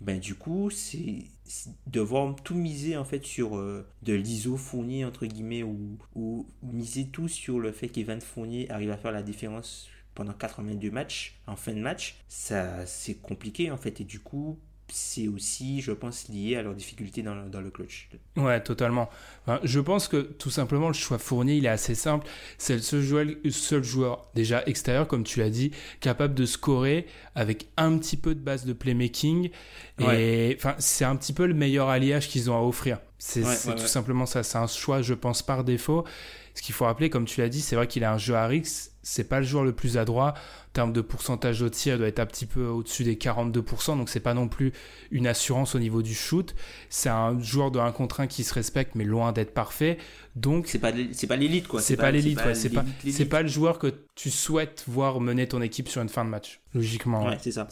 ben du coup c'est devoir tout miser en fait sur euh, de l'ISO Fournier entre guillemets ou, ou miser tout sur le fait qu'Evan Fournier arrive à faire la différence pendant 82 matchs en fin de match ça c'est compliqué en fait et du coup c'est aussi, je pense, lié à leurs difficultés dans le, dans le clutch. Ouais, totalement. je pense que tout simplement, le choix fourni, il est assez simple. C'est le seul joueur, seul joueur, déjà extérieur, comme tu l'as dit, capable de scorer avec un petit peu de base de playmaking. Et enfin, c'est un petit peu le meilleur alliage qu'ils ont à offrir. C'est tout simplement ça. C'est un choix, je pense, par défaut. Ce qu'il faut rappeler, comme tu l'as dit, c'est vrai qu'il a un jeu à Rix. C'est pas le joueur le plus adroit en termes de pourcentage de tir, il doit être un petit peu au-dessus des 42%, donc c'est pas non plus une assurance au niveau du shoot. C'est un joueur de 1 contre 1 qui se respecte, mais loin d'être parfait. Donc c'est pas pas l'élite quoi. C'est pas, l'élite, c'est pas c'est pas le joueur que tu souhaites voir mener ton équipe sur une fin de match. Logiquement. Ouais, c'est ça.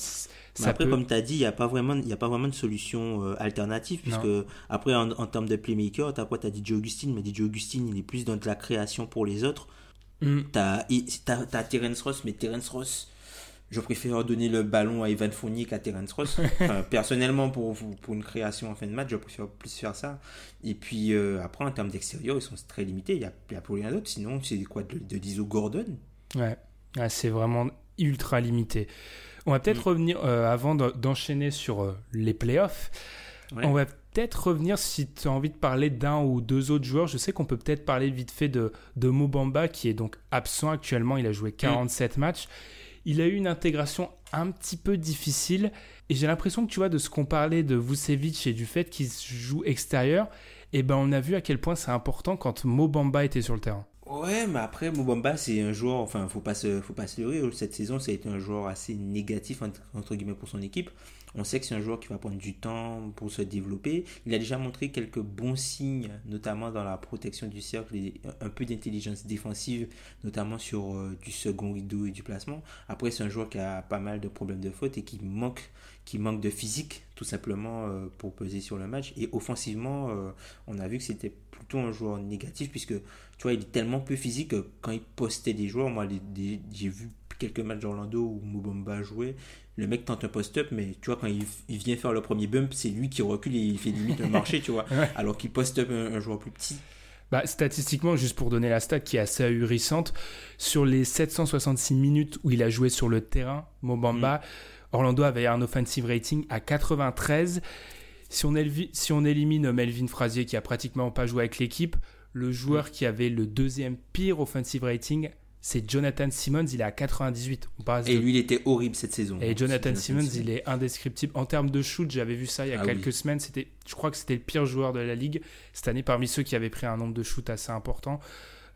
après, comme tu as dit, il n'y a, pas vraiment, y a pas vraiment de solution euh, alternative, puisque après, en, termes de playmaker, tu as quoi? Tu as DJ Augustine, mais DJ Augustine, il est plus dans de la création pour les autres. Mm. T'as as, Terence Ross, mais Terence Ross, je préfère donner le ballon à Evan Fournier qu'à Terence Ross. personnellement, pour, pour une création en fin de match, je préfère plus faire ça. Et puis euh, après, en termes d'extérieur, ils sont très limités. Il n'y a, a, plus rien d'autre. Sinon, c'est quoi de, de l'ISO Gordon? Ouais, c'est vraiment ultra limité. On va peut-être mm. revenir, euh, avant d'enchaîner sur euh, les playoffs, on va peut-être revenir si tu as envie de parler d'un ou deux autres joueurs. Je sais qu'on peut peut-être parler vite fait de, de Mobamba qui est donc absent actuellement. Il a joué 47 mm. matchs. Il a eu une intégration un petit peu difficile. Et j'ai l'impression que tu vois, de ce qu'on parlait de Vucevic et du fait qu'il joue extérieur, eh ben on a vu à quel point c'est important quand Mobamba était sur le terrain. Ouais, mais après, Mobamba, c'est un joueur, enfin, faut pas se, faut pas se leurrer. Cette saison, ça a été un joueur assez négatif, entre guillemets, pour son équipe. On sait que c'est un joueur qui va prendre du temps pour se développer. Il a déjà montré quelques bons signes, notamment dans la protection du cercle et un peu d'intelligence défensive, notamment sur euh, du second rideau et du placement. Après, c'est un joueur qui a pas mal de problèmes de faute et qui manque, qui manque de physique, tout simplement, euh, pour peser sur le match. Et offensivement, euh, on a vu que c'était plutôt un joueur négatif, puisque, tu vois, il est tellement peu physique que quand il postait des joueurs, moi, j'ai vu quelques matchs d'Orlando où Mobamba jouait le mec tente un post-up, mais tu vois, quand il, vient faire le premier bump, c'est lui qui recule et il fait limite un marché, tu vois, alors qu'il post-up un, joueur plus petit. Bah, statistiquement, juste pour donner la stat qui est assez ahurissante, sur les 766 minutes où il a joué sur le terrain, Mobamba, mm. Orlando avait un offensive rating à 93. Si on, si on élimine Melvin Frazier qui a pratiquement pas joué avec l'équipe, le joueur mm. qui avait le deuxième pire offensive rating c'est Jonathan Simmons, il est à 98. et lui, il était horrible cette saison. Et Jonathan, Simmons, il est indescriptible. En termes de shoot, j'avais vu ça il y a ah quelques semaines. C'était, je crois que c'était le pire joueur de la ligue cette année parmi ceux qui avaient pris un nombre de shoots assez important.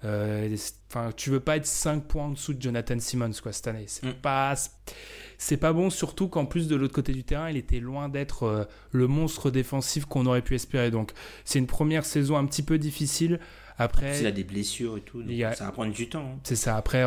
Euh, enfin, tu veux pas être 5 points en dessous de Jonathan Simmons quoi cette année. C'est mm. pas, c'est pas bon. Surtout qu'en plus de l'autre côté du terrain, il était loin d'être euh, le monstre défensif qu'on aurait pu espérer. Donc, c'est une première saison un petit peu difficile. Après, il a des blessures et tout, ça va prendre du temps. Hein. C'est ça. Après,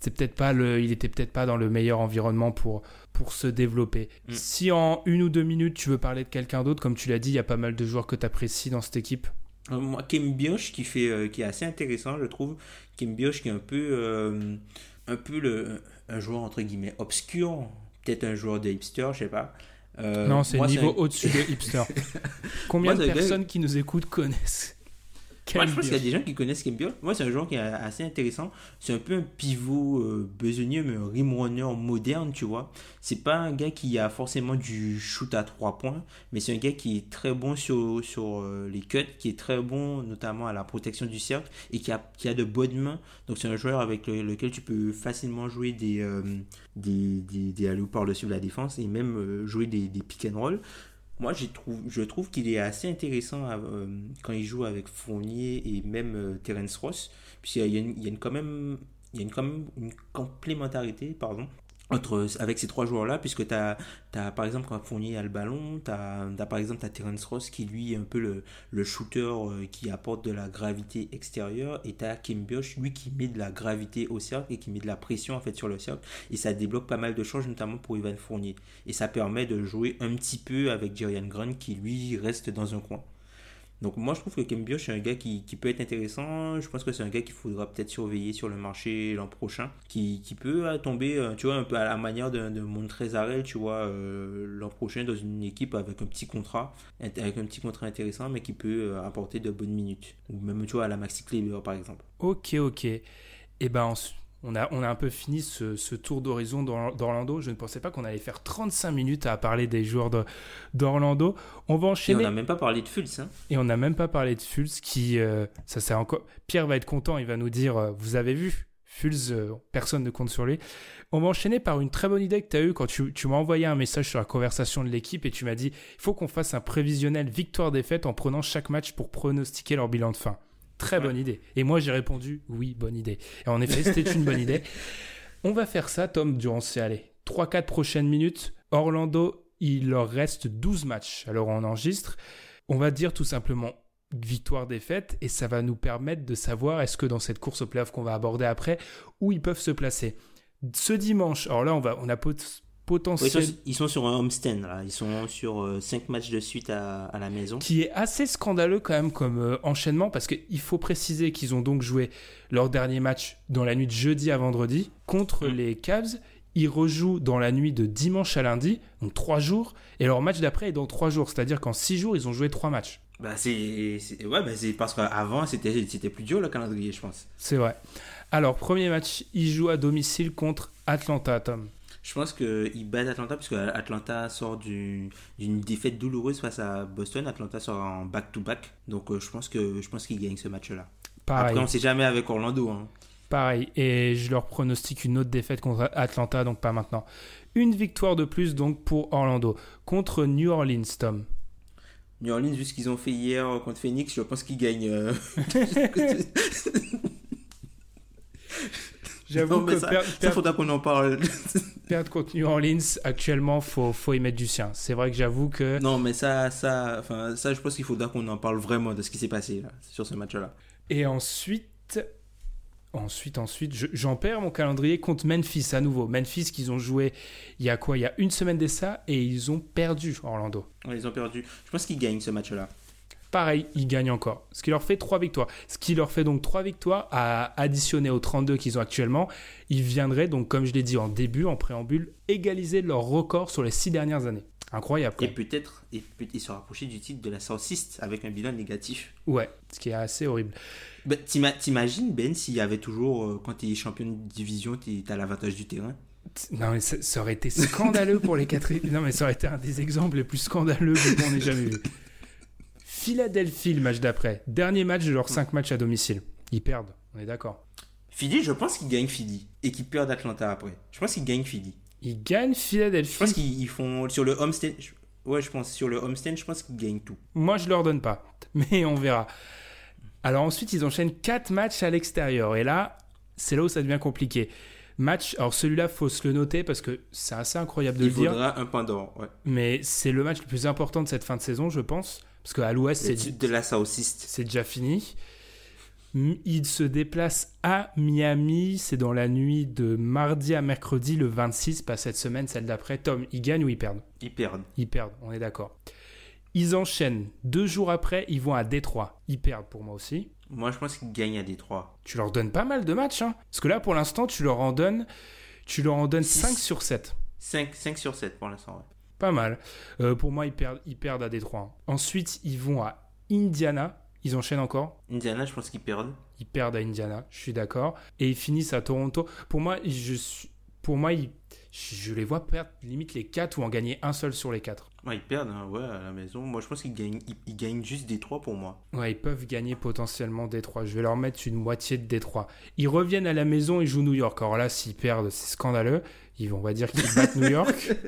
c'est peut-être pas le, il était peut-être pas dans le meilleur environnement pour pour se développer. Mm. Si en une ou deux minutes tu veux parler de quelqu'un d'autre, comme tu l'as dit, il y a pas mal de joueurs que tu apprécies dans cette équipe. Euh, moi, Kim Bioch qui fait, euh, qui est assez intéressant, je trouve. Kim Bioch qui est un peu, euh, un peu le, un joueur entre guillemets obscur, peut-être un joueur de hipster, je sais pas. Euh, non, c'est niveau au-dessus de hipster. Combien de personnes qui nous écoutent connaissent moi, je pense qu'il y a des gens qui connaissent Kembiol. Moi, c'est un joueur qui est assez intéressant. C'est un peu un pivot euh, besogneux, mais un rim runner moderne, tu vois. C'est pas un gars qui a forcément du shoot à 3 points, mais c'est un gars qui est très bon sur, sur euh, les cuts, qui est très bon notamment à la protection du cercle et qui a, qui a de bonnes mains. Donc, c'est un joueur avec lequel tu peux facilement jouer des, euh, des, des, des par-dessus la défense et même euh, jouer des, des pick and roll moi trouve, je trouve qu'il est assez intéressant euh, quand il joue avec Fournier et même euh, Terence Ross, puisqu'il y a, y a une, quand même, il y a une, quand même une complémentarité pardon, entre, avec ces trois joueurs-là, puisque tu as, par exemple, Fournier a le ballon, tu as, par exemple Terence Ross qui lui est un peu le, shooter euh, qui apporte de la gravité extérieure, et tu as Kim Bioch, lui qui met de la gravité au cercle et qui met de la pression en fait sur le cercle, et ça débloque pas mal de choses, notamment pour Ivan Fournier. Et ça permet de jouer un petit peu avec Jerian Grant qui lui reste dans un coin. Donc moi je trouve que Kem Bioch est un gars qui, qui, peut être intéressant. Je pense que c'est un gars qu'il faudra peut-être surveiller sur le marché l'an prochain. Qui, qui, peut euh, tomber, euh, tu vois, un peu à la manière de, de Montrezarel, tu vois, euh, l'an prochain dans une équipe avec un petit contrat, avec un petit contrat intéressant, mais qui peut apporter de bonnes minutes. Ou même, tu vois, à la Maxi Kleber par exemple. Ok, ok. Et eh ben on a, on a un peu fini ce, tour d'horizon d'Orlando. Je ne pensais pas qu'on allait faire 35 minutes à parler des joueurs d'Orlando. On va enchaîner. Et on n'a même pas parlé de Fultz. Hein. Et on n'a même pas parlé de Fultz qui. Euh, ça, c'est encore... Pierre va être content, il va nous dire euh, Vous avez vu Fultz, euh, personne ne compte sur lui. On va enchaîner par une très bonne idée que tu as eue quand tu, tu m'as envoyé un message sur la conversation de l'équipe et tu m'as dit Il faut qu'on fasse un prévisionnel victoire-défaite en prenant chaque match pour pronostiquer leur bilan de fin. Très bonne idée. Et moi, j'ai répondu oui, bonne idée. Et en effet, c'était une bonne idée. On va faire ça, Tom, durant ces allez, 3-4 prochaines minutes. Orlando, il leur reste 12 matchs. Alors, on enregistre. On va dire tout simplement victoire-défaite et ça va nous permettre de savoir est-ce que dans cette course au playoff qu'on va aborder après, où ils peuvent se placer. Ce dimanche, alors là, on, va, on a ils, sont, sur un homestand, là. Ils sont sur 5 euh, matchs de suite à, la maison. Qui est assez scandaleux quand même comme euh, enchaînement, parce qu'il faut préciser qu'ils ont donc joué leur dernier match dans la nuit de jeudi à vendredi contre mm. les Cavs. Ils rejouent dans la nuit de dimanche à lundi, donc 3 jours, et leur match d'après est dans 3 jours. C'est-à-dire qu'en 6 jours, ils ont joué 3 matchs. Bah c'est ouais, bah c'est parce qu'avant c'était plus dur le calendrier, je pense. C'est vrai. Alors, premier match, ils jouent à domicile contre Atlanta, Tom. Je pense qu'il bat Atlanta parce que Atlanta sort d'une défaite douloureuse face à Boston. Atlanta sort en back-to-back. Donc euh, je pense que je pense qu'il gagne ce match-là. Après, on ne sait jamais avec Orlando. Hein. Pareil. Et je leur pronostique une autre défaite contre Atlanta, donc pas maintenant. Une victoire de plus donc pour Orlando contre New Orleans, Tom. New Orleans, vu ce qu'ils ont fait hier contre Phoenix, je pense qu'ils gagnent. Euh. J'avoue que ça, faudra qu'on en parle. perdre contre New Orleans, actuellement, faut, faut y mettre du sien. C'est vrai que j'avoue que. Non, mais ça, ça, enfin, ça, je pense qu'il faudra qu'on en parle vraiment de ce qui s'est passé là, sur ce match-là. Et ensuite, ensuite, ensuite, j'en perds mon calendrier contre Memphis à nouveau. Memphis qu'ils ont joué il y a quoi? Il y a une semaine de ça et ils ont perdu Orlando. ils ont perdu. Je pense qu'ils gagnent ce match-là. Pareil, ils gagnent encore. Ce qui leur fait trois victoires. Ce qui leur fait donc trois victoires à additionner aux 32 qu'ils ont actuellement. Ils viendraient donc, comme je l'ai dit en début, en préambule, égaliser leur record sur les six dernières années. Incroyable. Et peut-être et peut se rapprocher du titre de la Southeast avec un bilan négatif. Ouais, ce qui est assez horrible. Ben, T'imagines, Ben, s'il y avait toujours, euh, quand tu es champion de division, tu as l'avantage du terrain? Non, mais ça, aurait été scandaleux pour les quatre. Non, mais ça aurait été un des exemples les plus scandaleux qu'on ait jamais vu. Philadelphie, le match d'après. Dernier match de leurs 5 matchs à domicile. Ils perdent, on est d'accord. Philly, je pense qu'ils gagnent Philly et qu'ils perdent Atlanta après. Je pense qu'ils gagnent Philly. Ils gagnent Philadelphie. Je pense qu'ils font sur le homestand. Ouais, je pense sur le homestand, je pense qu'ils gagnent tout. Moi, je leur donne pas, mais on verra. Alors ensuite, ils enchaînent 4 matchs à l'extérieur et là, c'est là où ça devient compliqué. Match, alors celui-là, faut se le noter parce que c'est assez incroyable de le dire. Il faudra un point d'or, ouais. Mais c'est le match le plus important de cette fin de saison, je pense. Parce qu'à l'ouest, c'est de la C'est déjà fini. Il se déplace à Miami. C'est dans la nuit de mardi à mercredi, le 26, pas cette semaine, celle d'après. Tom, ils gagnent ou ils perdent? Ils perdent. Ils perdent, on est d'accord. Ils enchaînent. Deux jours après, ils vont à Détroit. Ils perdent pour moi aussi. Moi, je pense qu'ils gagnent à Détroit. Tu leur donnes pas mal de matchs, hein. Parce que là, pour l'instant, tu leur en donnes, tu leur en donnes Six. 5 sur 7. 5, 5 sur 7 pour l'instant. ouais. Pas mal. Euh, pour moi, ils perdent, ils perdent à Détroit. Ensuite, ils vont à Indiana. Ils enchaînent encore. Indiana, je pense qu'ils perdent. Ils perdent à Indiana, je suis d'accord. Et ils finissent à Toronto. Pour moi, je suis, pour moi, ils- je les vois perdre limite les 4 ou en gagner un seul sur les 4. Ouais, ils perdent, hein, ouais, à la maison. Moi, je pense qu'ils gagnent, ils, ils gagnent juste Détroit pour moi. Ouais, ils peuvent gagner potentiellement Détroit. Je vais leur mettre une moitié de Détroit. Ils reviennent à la maison et jouent New York. Alors là, s'ils perdent, c'est scandaleux. Ils vont, on va dire qu'ils battent New York.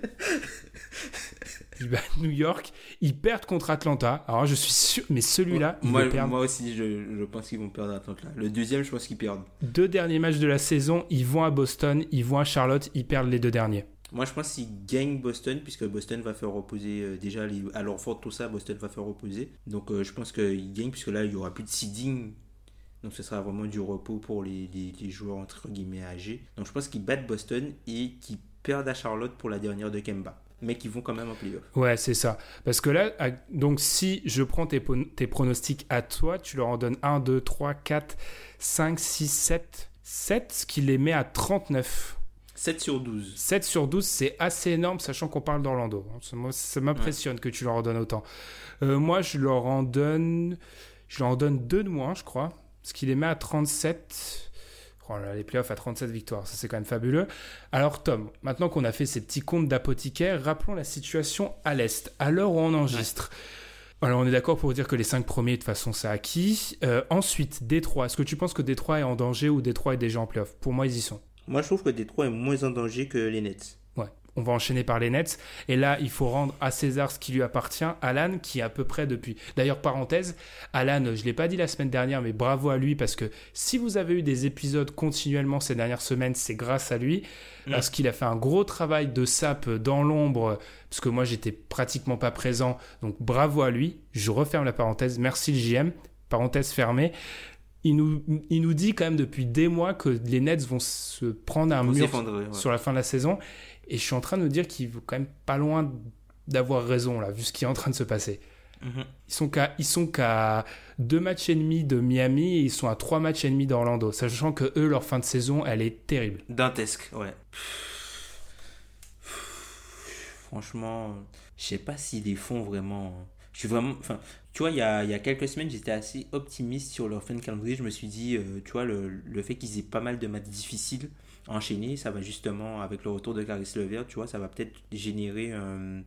Ils battent New York. Ils perdent contre Atlanta. Alors je suis sûr, mais celui-là, ils moi, perdent. moi aussi, je, je pense qu'ils vont perdre Atlanta. Le deuxième, je pense qu'ils perdent. Deux derniers matchs de la saison, ils vont à Boston, ils vont à Charlotte, ils perdent les deux derniers. Moi, je pense qu'ils gagnent Boston, puisque Boston va faire reposer euh, déjà, les, à leur faute, tout ça, Boston va faire reposer. Donc, euh, je pense qu'ils gagnent, puisque là, il n'y aura plus de seeding. Donc, ce sera vraiment du repos pour les, les- les joueurs, entre guillemets, âgés. Donc, je pense qu'ils battent Boston et qu'ils perdent à Charlotte pour la dernière de Kemba. Mais qu'ils vont quand même en playoff. Ouais, c'est ça. Parce que là, donc si je prends tes, tes pronostics à toi, tu leur en donnes 1, 2, 3, 4, 5, 6, 7. 7, ce qui les met à 39. 7 sur 12. 7 sur 12, c'est assez énorme, sachant qu'on parle d'Orlando. Ça, m'impressionne que tu leur en donnes autant. Euh, moi, je leur en donne... Je leur en donne 2 de moins, je crois. Ce qui les met à 37... Oh là, les playoffs à 37 victoires, ça c'est quand même fabuleux. Alors Tom, maintenant qu'on a fait ces petits comptes d'apothicaire, rappelons la situation à l'Est, à l'heure où on enregistre. Alors on est d'accord pour dire que les 5 premiers, de toute façon, c'est acquis. Euh, ensuite, Détroit. Est-ce que tu penses que Détroit est en danger ou Détroit est déjà en playoff? Pour moi, ils y sont. Moi, je trouve que Détroit est moins en danger que les Nets. On va enchaîner par les Nets. Et là, il faut rendre à César ce qui lui appartient. Alan, qui est à peu près depuis. D'ailleurs, parenthèse, Alan, je ne l'ai pas dit la semaine dernière, mais bravo à lui parce que si vous avez eu des épisodes continuellement ces dernières semaines, c'est grâce à lui. Parce qu'il a fait un gros travail de sap dans l'ombre, parce que moi, j'étais pratiquement pas présent. Donc, bravo à lui. Je referme la parenthèse. Merci le JM. Parenthèse fermée. Il nous, il nous dit quand même depuis des mois que les Nets vont se prendre un mur ouais. sur la fin de la saison. Et je suis en train de me dire qu'il est quand même pas loin d'avoir raison, là, vu ce qui est en train de se passer. Mhm. Ils sont qu'à, ils sont qu'à deux matchs et demi de Miami et ils sont à trois matchs et demi d'Orlando, sachant que eux, leur fin de saison, elle est terrible. Dantesque, ouais. Franchement, je sais pas s'ils les font vraiment. Je suis vraiment. Enfin, tu vois, il y a, y a quelques semaines, j'étais assez optimiste sur leur fin de calendrier. Je me suis dit, euh, tu vois, le, le fait qu'ils aient pas mal de matchs difficiles enchaînés, ça va justement, avec le retour de Caris Levert, tu vois, ça va peut-être générer un,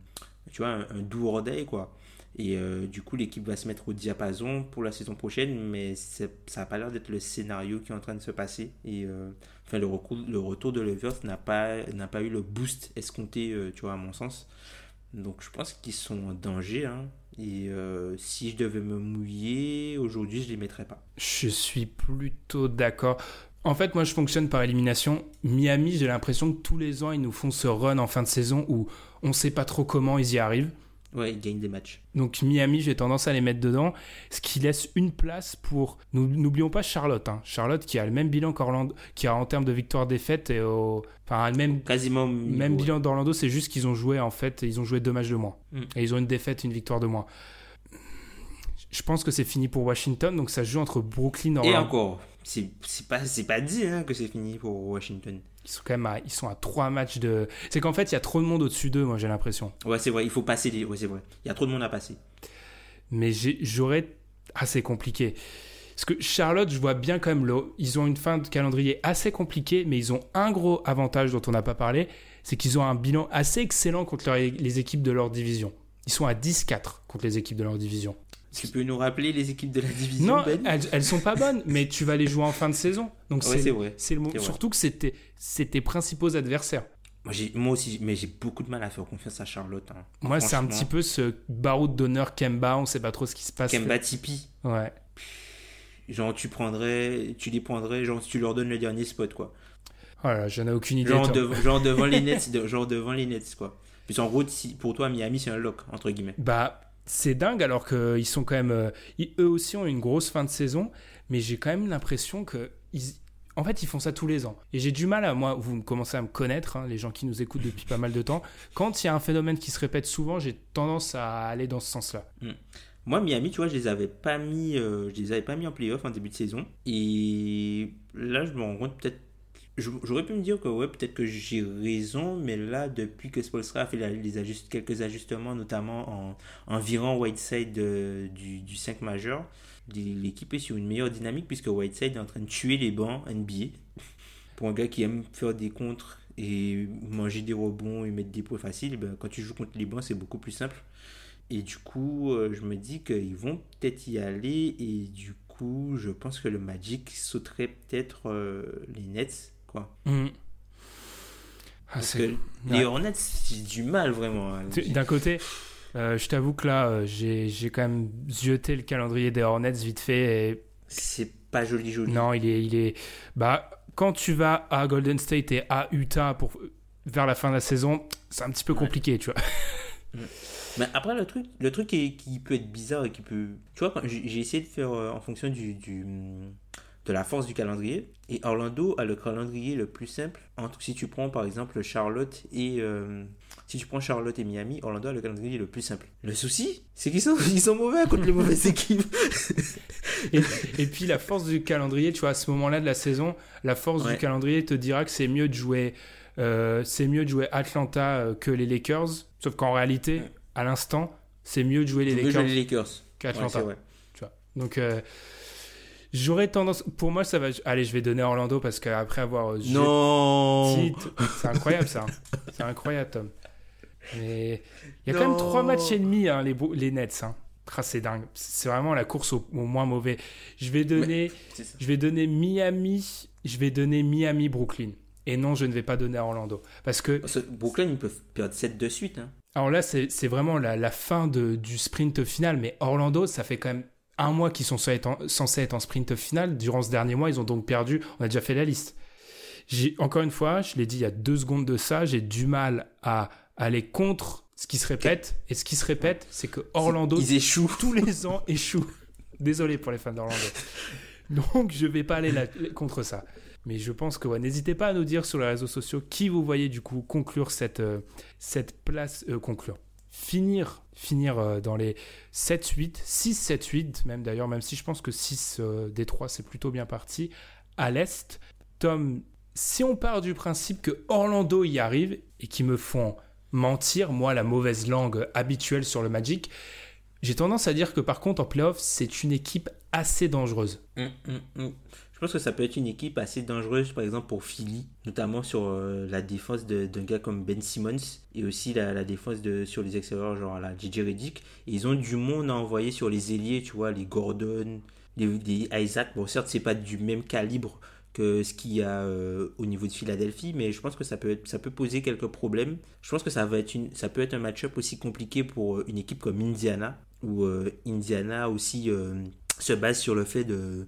tu vois, un, doux ordail, quoi. Et euh, du coup, l'équipe va se mettre au diapason pour la saison prochaine, mais ça n'a pas l'air d'être le scénario qui est en train de se passer. Et euh, enfin, le, retour de Levert n'a pas, pas eu le boost escompté, euh, tu vois, à mon sens. Donc, je pense qu'ils sont en danger. hein. Et si je devais me mouiller, aujourd'hui, je ne les mettrais pas. Je suis plutôt d'accord. En fait, moi, je fonctionne par élimination. Miami, j'ai l'impression que tous les ans, ils nous font ce run en fin de saison où on sait pas trop comment ils y arrivent. Ouais, ils gagnent des matchs. Donc Miami, j'ai tendance à les mettre dedans, ce qui laisse une place pour. N'oublions pas Charlotte. hein. Charlotte qui a le même bilan qu'Orlando, qui a en termes de victoire-défaite et au, enfin le même Quasiment. même ouais. bilan d'Orlando, c'est juste qu'ils ont joué en fait, ils ont joué deux matchs de moins Mm. et ils ont une défaite, une victoire de moins. Je pense que c'est fini pour Washington, donc ça se joue entre Brooklyn et Et Orlando. encore, c'est pas, c'est pas dit hein, que c'est fini pour Washington. Ils sont quand même à, ils sont à trois matchs de. C'est qu'en fait, il y a trop de monde au-dessus d'eux, moi j'ai l'impression. Ouais, c'est vrai, il faut passer les. Ouais, c'est vrai. Il y a trop de monde à passer. mais j'aurais. Ah, c'est compliqué. Parce que Charlotte, je vois bien quand même, le... ils ont une fin de calendrier assez compliquée, mais ils ont un gros avantage dont on n'a pas parlé, c'est qu'ils ont un bilan assez excellent contre leur- les équipes de leur division. Ils sont à 10-4 contre les équipes de leur division. Tu peux nous rappeler les équipes de la division Non, Ben elles, elles sont pas bonnes, mais tu vas les jouer en fin de saison. Donc Ouais, c'est vrai. c'est le. Surtout que c'était tes principaux adversaires. Moi, aussi, mais j'ai beaucoup de mal à faire confiance à Charlotte. hein. Moi, c'est un petit peu ce baroud d'honneur Kemba, on sait pas trop ce qui se passe. Kemba Tipeee. Ouais. Genre, tu prendrais, tu les prendrais, genre, tu leur donnes le dernier spot, quoi. Voilà, j'en ai aucune idée. Genre, devant les Nets, de- genre devant les Nets, quoi. Puis en si, pour toi, Miami, c'est un lock, entre guillemets. Bah, c'est dingue alors qu'ils sont quand même. euh, eux aussi ont une grosse fin de saison, mais j'ai quand même l'impression que. Ils, en fait, ils font ça tous les ans. Et j'ai du mal à. Moi, vous commencez à me connaître, hein, les gens qui nous écoutent depuis pas mal de temps. Quand il y a un phénomène qui se répète souvent, j'ai tendance à aller dans ce sens-là. Moi, Miami, tu vois, je les avais pas mis, euh, je les avais pas mis en playoff en début de saison. Et là, je me rends compte peut-être. J'aurais pu me dire que ouais, peut-être que j'ai raison, mais là, depuis que Spolstra a fait les ajust, quelques ajustements, notamment en, virant Whiteside du, du 5 majeur, l'équipe est sur une meilleure dynamique puisque Whiteside est en train de tuer les bancs NBA. Pour un gars qui aime faire des contres et manger des rebonds et mettre des points faciles, ben, quand tu joues contre les bancs, c'est beaucoup plus simple. Et du coup, euh, je me dis qu'ils vont peut-être y aller. Et du coup, je pense que le Magic sauterait peut-être euh, les Nets. Quoi. Mhm. Ah, les Hornets, j'ai du mal vraiment. Hein. D'un côté, euh, je t'avoue que là, j'ai quand même zioté le calendrier des Hornets vite fait. Et... C'est pas joli, joli. Non, il est, il est. Bah, quand tu vas à Golden State et à Utah pour vers la fin de la saison, c'est un petit peu compliqué, tu vois. Mais après, le truc, le truc qui, qui, peut être bizarre et qui peut. Tu vois, j'ai essayé de faire euh, en fonction du, du, de la force du calendrier. Et Orlando a le calendrier le plus simple. Entre, si tu prends par exemple Charlotte et. Euh, si tu prends Charlotte et Miami, Orlando a le calendrier le plus simple. Le souci, c'est qu'ils sont, ils sont mauvais contre les mauvaises équipes. et, et, puis la force du calendrier, tu vois, à ce moment-là de la saison, la force du calendrier te dira que c'est mieux de jouer. Euh, c'est mieux de jouer Atlanta que les Lakers, sauf qu'en réalité, à l'instant, c'est mieux de jouer les Lakers, les Lakers. qu'Atlanta. tu vois. Donc, euh, j'aurais tendance. Pour moi, ça va. Allez, je vais donner Orlando parce qu'après avoir. Non C'est incroyable ça. c'est incroyable, Tom. Mais il y a quand même trois matchs et demi, hein, les, les Nets. Hein. Ah, c'est dingue. C'est vraiment la course au, moins mauvais. Je vais donner, je vais donner Miami. Je vais donner Miami Brooklyn. Et non, je ne vais pas donner à Orlando. Parce que. Brooklyn, ils peuvent perdre 7 de suite. Hein. Alors là, c'est vraiment la, fin de, du sprint final, mais Orlando, ça fait quand même un mois qu'ils sont censés être, en, sprint final. Durant ce dernier mois, ils ont donc perdu. On a déjà fait la liste. Encore une fois, je l'ai dit il y a deux secondes de ça, j'ai du mal à aller contre ce qui se répète. Et ce qui se répète, c'est que Orlando, ils échouent tous les ans, échouent. Désolé pour les fans d'Orlando. Donc je vais pas aller contre ça. Mais je pense que n'hésitez pas à nous dire sur les réseaux sociaux qui vous voyez du coup conclure cette, euh, cette place, euh, conclure, finir, finir euh, dans les 7-8, 6-7-8 même d'ailleurs, même si je pense que 6 des 3 c'est plutôt bien parti, à l'Est. Tom, si on part du principe que Orlando y arrive et qui me font mentir, moi la mauvaise langue habituelle sur le Magic, j'ai tendance à dire que par contre en playoff c'est une équipe assez dangereuse. Hum, hum, hum. Je pense que ça peut être une équipe assez dangereuse, par exemple pour Philly, notamment sur euh, la défense d'un gars comme Ben Simmons et aussi la, défense de, sur les extérieurs, genre la JJ Reddick. ils ont du monde à envoyer sur les ailiers, tu vois, les Gordon, les, Isaac. Bon, certes, c'est pas du même calibre que ce qu'il y a euh, au niveau de Philadelphie, mais je pense que ça peut, être, ça peut poser quelques problèmes. Je pense que ça, va être une, ça peut être un match-up aussi compliqué pour euh, une équipe comme Indiana, où Indiana aussi se base sur le fait de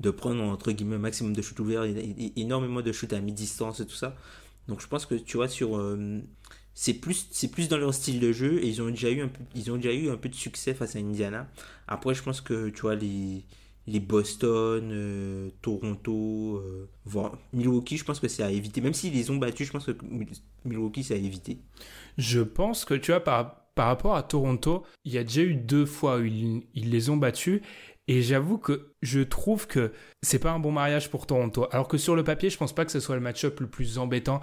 de prendre entre guillemets un maximum de shoot ouverts, énormément de shoot à mi-distance et tout ça. Donc je pense que tu vois sur euh, c'est plus c'est plus dans leur style de jeu et ils ont déjà eu un peu ils ont déjà eu un peu de succès face à Indiana. Après je pense que tu vois les les Boston, euh, Toronto, euh, Milwaukee, je pense que c'est à éviter. Même s'ils les ont battus, je pense que Milwaukee, c'est à éviter. Je pense que, tu vois, par, par rapport à Toronto, il y a déjà eu deux fois où ils, ils les ont battus. Et j'avoue que je trouve que c'est pas un bon mariage pour Toronto. Alors que sur le papier, je pense pas que ce soit le match-up le plus embêtant.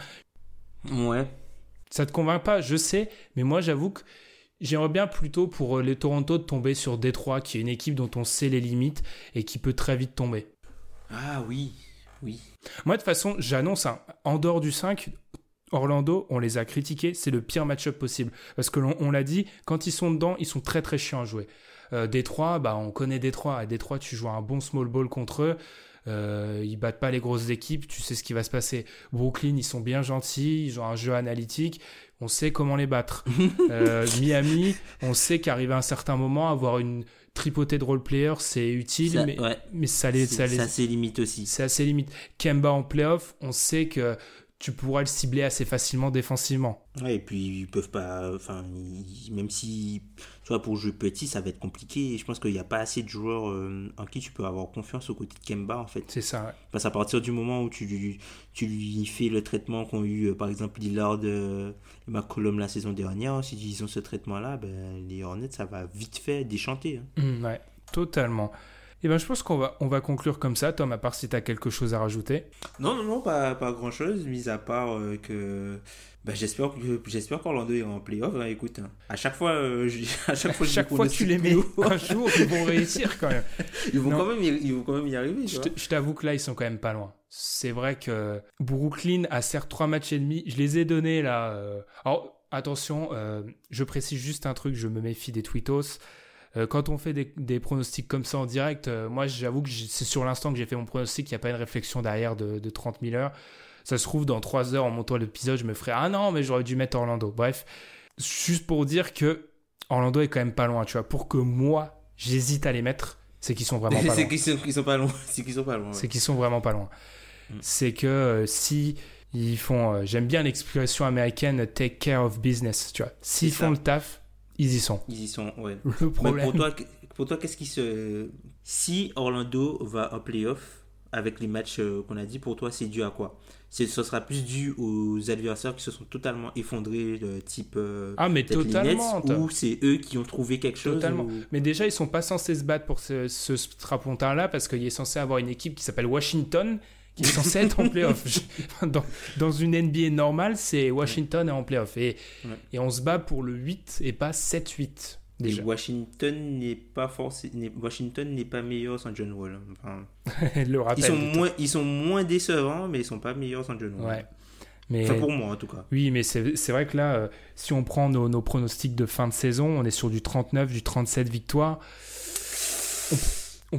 Ouais. Ça te convainc pas, je sais, mais moi j'avoue que j'aimerais bien plutôt pour les Toronto de tomber sur Détroit, qui est une équipe dont on sait les limites et qui peut très vite tomber. Ah oui, oui. Moi de toute façon, j'annonce un en dehors du 5, Orlando, on les a critiqués, c'est le pire match-up possible. Parce que on l'a dit, quand ils sont dedans, ils sont très très chiants à jouer. Euh, Détroit, bah, on connaît Détroit. À Détroit, tu joues un bon small ball contre eux. Euh, ils battent pas les grosses équipes, tu sais ce qui va se passer. Brooklyn, ils sont bien gentils, ils ont un jeu analytique, on sait comment les battre. Euh, Miami, on sait qu'arriver à un certain moment, avoir une tripotée de role player, c'est utile, mais, mais ça les, ça C'est limite aussi. C'est assez limite. Kemba en playoff, on sait que tu pourras le cibler assez facilement défensivement. Ouais, et puis ils peuvent pas. Enfin, même si. Tu vois, pour jouer petit, ça va être compliqué. je pense qu'il n'y a pas assez de joueurs euh, en qui tu peux avoir confiance au côté de Kemba, en fait. C'est ça, Parce qu'à partir du moment où tu, lui, tu lui fais le traitement qu'ont eu, euh, par exemple, Lillard et McCollum la saison dernière, si ils ont ce traitement-là, ben, les Hornets, ça va vite fait déchanter. Hein. Mmh, ouais, totalement. Eh ben, je pense qu'on va, on va conclure comme ça, Tom, à part si tu as quelque chose à rajouter. Non, non, non, pas, pas grand chose, mis à part euh, que. Ben, j'espère, j'espère qu'Orlando est en playoff. Hein, écoute, hein. à chaque fois, euh, à chaque fois, chaque fois tu les mets un jour, ils vont réussir quand même. Ils vont, quand même, y, ils vont quand même y arriver. Je, t'avoue que là, ils sont quand même pas loin. C'est vrai que Brooklyn a certes trois matchs et demi. Je les ai donnés là. Euh, alors, attention, je précise juste un truc, je me méfie des tweetos. Euh, quand on fait des, pronostics comme ça en direct, euh, moi j'avoue que c'est sur l'instant que j'ai fait mon pronostic, il n'y a pas une réflexion derrière de, 30 000 heures. Ça se trouve, dans 3 heures en montant l'épisode, je me ferai Ah non, mais j'aurais dû mettre Orlando. Bref, juste pour dire que Orlando est quand même pas loin, tu vois. Pour que moi, j'hésite à les mettre, c'est qu'ils sont vraiment pas loin. c'est qu'ils sont, pas loin. C'est qu'ils sont pas loin. C'est qu'ils sont vraiment pas loin. Mm. C'est que euh, si ils font, j'aime bien l'expression américaine, take care of business, tu vois. S'ils font le taf, ils y sont. Ils y sont, ouais. Le problème. pour toi, pour toi qu'est-ce qui se. Si Orlando va en playoff avec les matchs euh, qu'on a dit, pour toi, c'est dû à quoi? Ce sera plus dû aux adversaires qui se sont totalement effondrés, de type euh, ah mais totalement ou c'est eux qui ont trouvé quelque chose totalement. Mais déjà ils sont pas censés se battre pour ce, ce strapontin là parce qu'il est censé avoir une équipe qui s'appelle Washington qui est censé être en playoff. dans, dans, une NBA normale, c'est Washington est en playoff. Et, et on se bat pour le 8 et pas 7-8. Déjà. Washington n'est pas forcément Washington n'est pas meilleur sans John Wall. Enfin, le ils sont moins ils sont moins décevants mais ils sont pas meilleurs sans John Wall. Ouais. Mais, enfin pour moi en tout cas. Oui, mais c'est vrai que là, euh, si on prend nos, nos, pronostics de fin de saison, on est sur du 39, du 37 victoires. On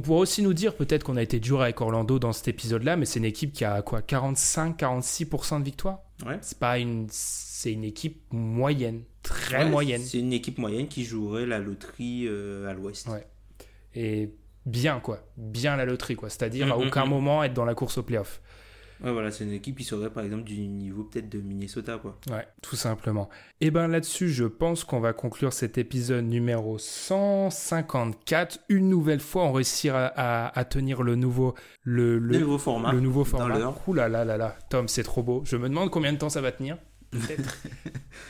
pourrait aussi nous dire peut-être qu'on a été dur avec Orlando dans cet épisode-là, mais c'est une équipe qui a quoi 45-46% de victoire Ouais. C'est pas une, c'est une équipe moyenne, très moyenne. C'est une équipe moyenne qui jouerait la loterie euh, à l'Ouest. Ouais. Et bien quoi, bien la loterie quoi. C'est-à-dire mm, à mm, aucun mm. moment être dans la course au playoff. Ouais, voilà, c'est une équipe qui serait par exemple du niveau peut-être de Minnesota, quoi. Ouais, tout simplement. Et eh ben là-dessus, je pense qu'on va conclure cet épisode numéro 154. Une nouvelle fois, on réussira à, tenir le nouveau, le, le, nouveau format. Le nouveau format. Ouh là là là là, Tom, c'est trop beau. Je me demande combien de temps ça va tenir peut-être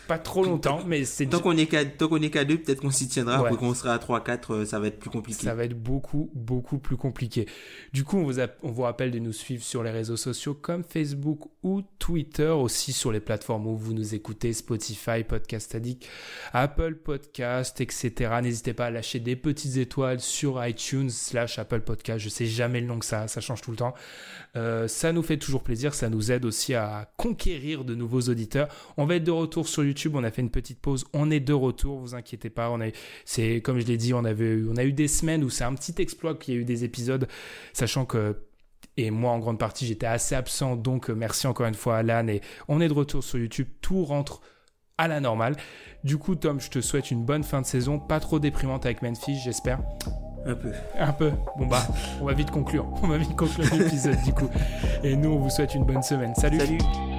pas trop longtemps, mais c'est tant qu'on est qu'à tant qu'on est qu'à deux, peut-être qu'on s'y tiendra. Ouais. Qu'on sera à 3-4, euh, ça va être plus compliqué. Ça va être beaucoup beaucoup plus compliqué. Du coup, on vous on vous rappelle de nous suivre sur les réseaux sociaux comme Facebook ou Twitter, aussi sur les plateformes où vous nous écoutez, Spotify, Podcast Addict, Apple Podcast, etc. N'hésitez pas à lâcher des petites étoiles sur iTunes slash Apple Podcast. Je sais jamais le nom que ça, ça change tout le temps. Euh, ça nous fait toujours plaisir, ça nous aide aussi à conquérir de nouveaux auditeurs. On va être de retour sur YouTube. On a fait une petite pause. On est de retour. Vous inquiétez pas. On a, c'est comme je l'ai dit, on avait, on a eu des semaines où c'est un petit exploit qu'il y a eu des épisodes, sachant que et moi, en grande partie, j'étais assez absent. Donc, euh, merci encore une fois, Alan. Et on est de retour sur YouTube. Tout rentre à la normale. Du coup, Tom, je te souhaite une bonne fin de saison. Pas trop déprimante avec Memphis, j'espère. Un peu. Un peu. Bon, bah, on va vite conclure. On va vite conclure l'épisode, du coup. Et nous, on vous souhaite une bonne semaine. Salut. Salut.